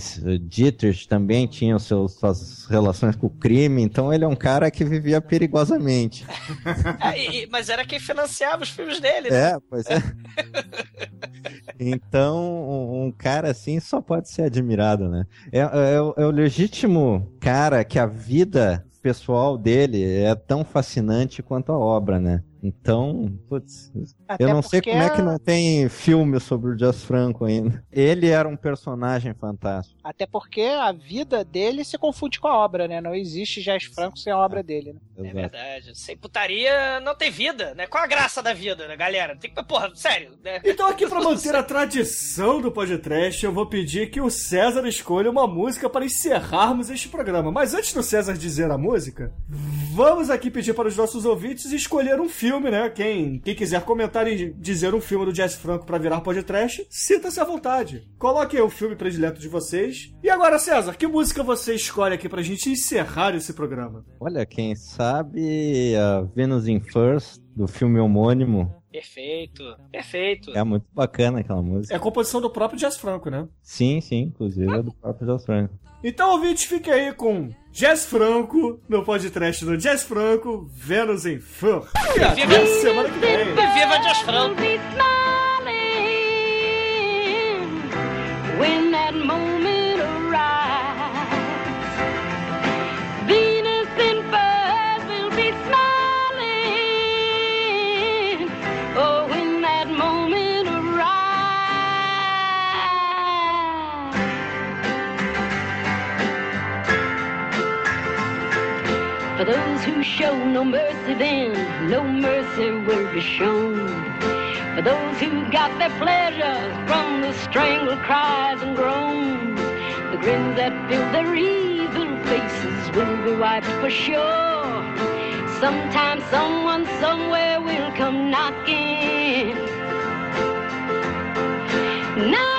Speaker 5: Dietrich também tinha os seus, suas relações com o crime, então ele é um cara que vivia perigosamente.
Speaker 2: É, e- mas era quem financiava os filmes dele, né?
Speaker 5: É, pois é. Então, um, cara assim só pode ser admirado, né? É, é é o legítimo cara que a vida pessoal dele é tão fascinante quanto a obra, né? Então, putz,
Speaker 4: Até
Speaker 5: eu não sei como é que não tem filme sobre o Jazz Franco ainda. Ele era um personagem fantástico.
Speaker 4: Até porque a vida dele se confunde com a obra, né? Não existe Jazz Franco sem a obra dele, né?
Speaker 2: É
Speaker 5: Exato.
Speaker 2: verdade. Sem putaria não tem vida, né? Qual a graça da vida, né, galera? Tem que. Porra, sério, né?
Speaker 3: Então, aqui pra manter a tradição do podcast, eu vou pedir que o César escolha uma música para encerrarmos este programa. Mas antes do César dizer a música, vamos aqui pedir para os nossos ouvintes escolher um filme, né? Quem, quem quiser comentar e dizer um filme do Jazz Franco para virar podcast, sinta-se à vontade. Coloquem o filme predileto de vocês. E agora, César, que música você escolhe aqui pra gente encerrar esse programa?
Speaker 5: Olha, quem sabe a Venus in First, do filme homônimo,
Speaker 2: Perfeito, perfeito.
Speaker 5: É muito bacana aquela música.
Speaker 3: É a composição do próprio Jazz Franco, né?
Speaker 5: Sim, sim, inclusive é do próprio Jazz Franco.
Speaker 3: Então, ouvintes, fique aí com Jazz Franco no podcast do Jazz Franco, Vênus em Fur. E até semana que vem.
Speaker 2: Viva Jazz Franco!
Speaker 11: Those who got their pleasures from the strangled cries and groans, the grins that fill their evil faces will be wiped for sure. Sometime someone somewhere will come knocking, knocking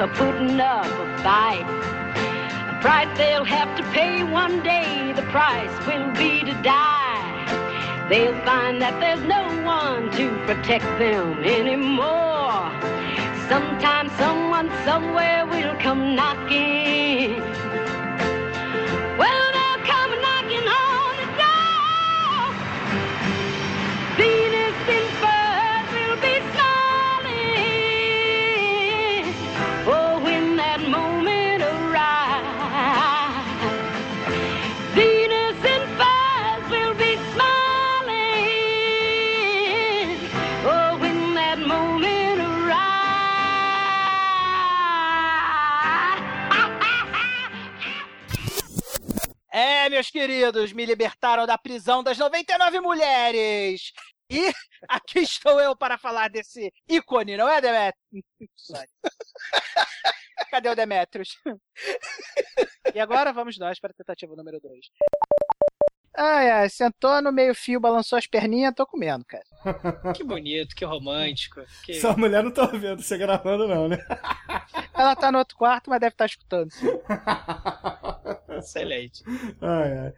Speaker 11: of putting up a fight. A price they'll have to pay one day, the price will be to die. They'll find that there's no one to protect them anymore. Sometime someone somewhere will come knocking.
Speaker 4: Meus queridos, me libertaram da prisão das 99 mulheres. E aqui estou eu para falar desse ícone, não é, Demetrius? Cadê o Demetrius? E agora vamos nós para a tentativa número 2. Ai, ai, sentou no meio fio, balançou as perninhas, tô comendo, cara.
Speaker 2: Que bonito, que romântico. Que...
Speaker 3: Sua mulher não tá vendo você gravando, não, né?
Speaker 4: Ela tá no outro quarto, mas deve estar escutando. sim.
Speaker 2: Excelente.
Speaker 3: Ai, ai.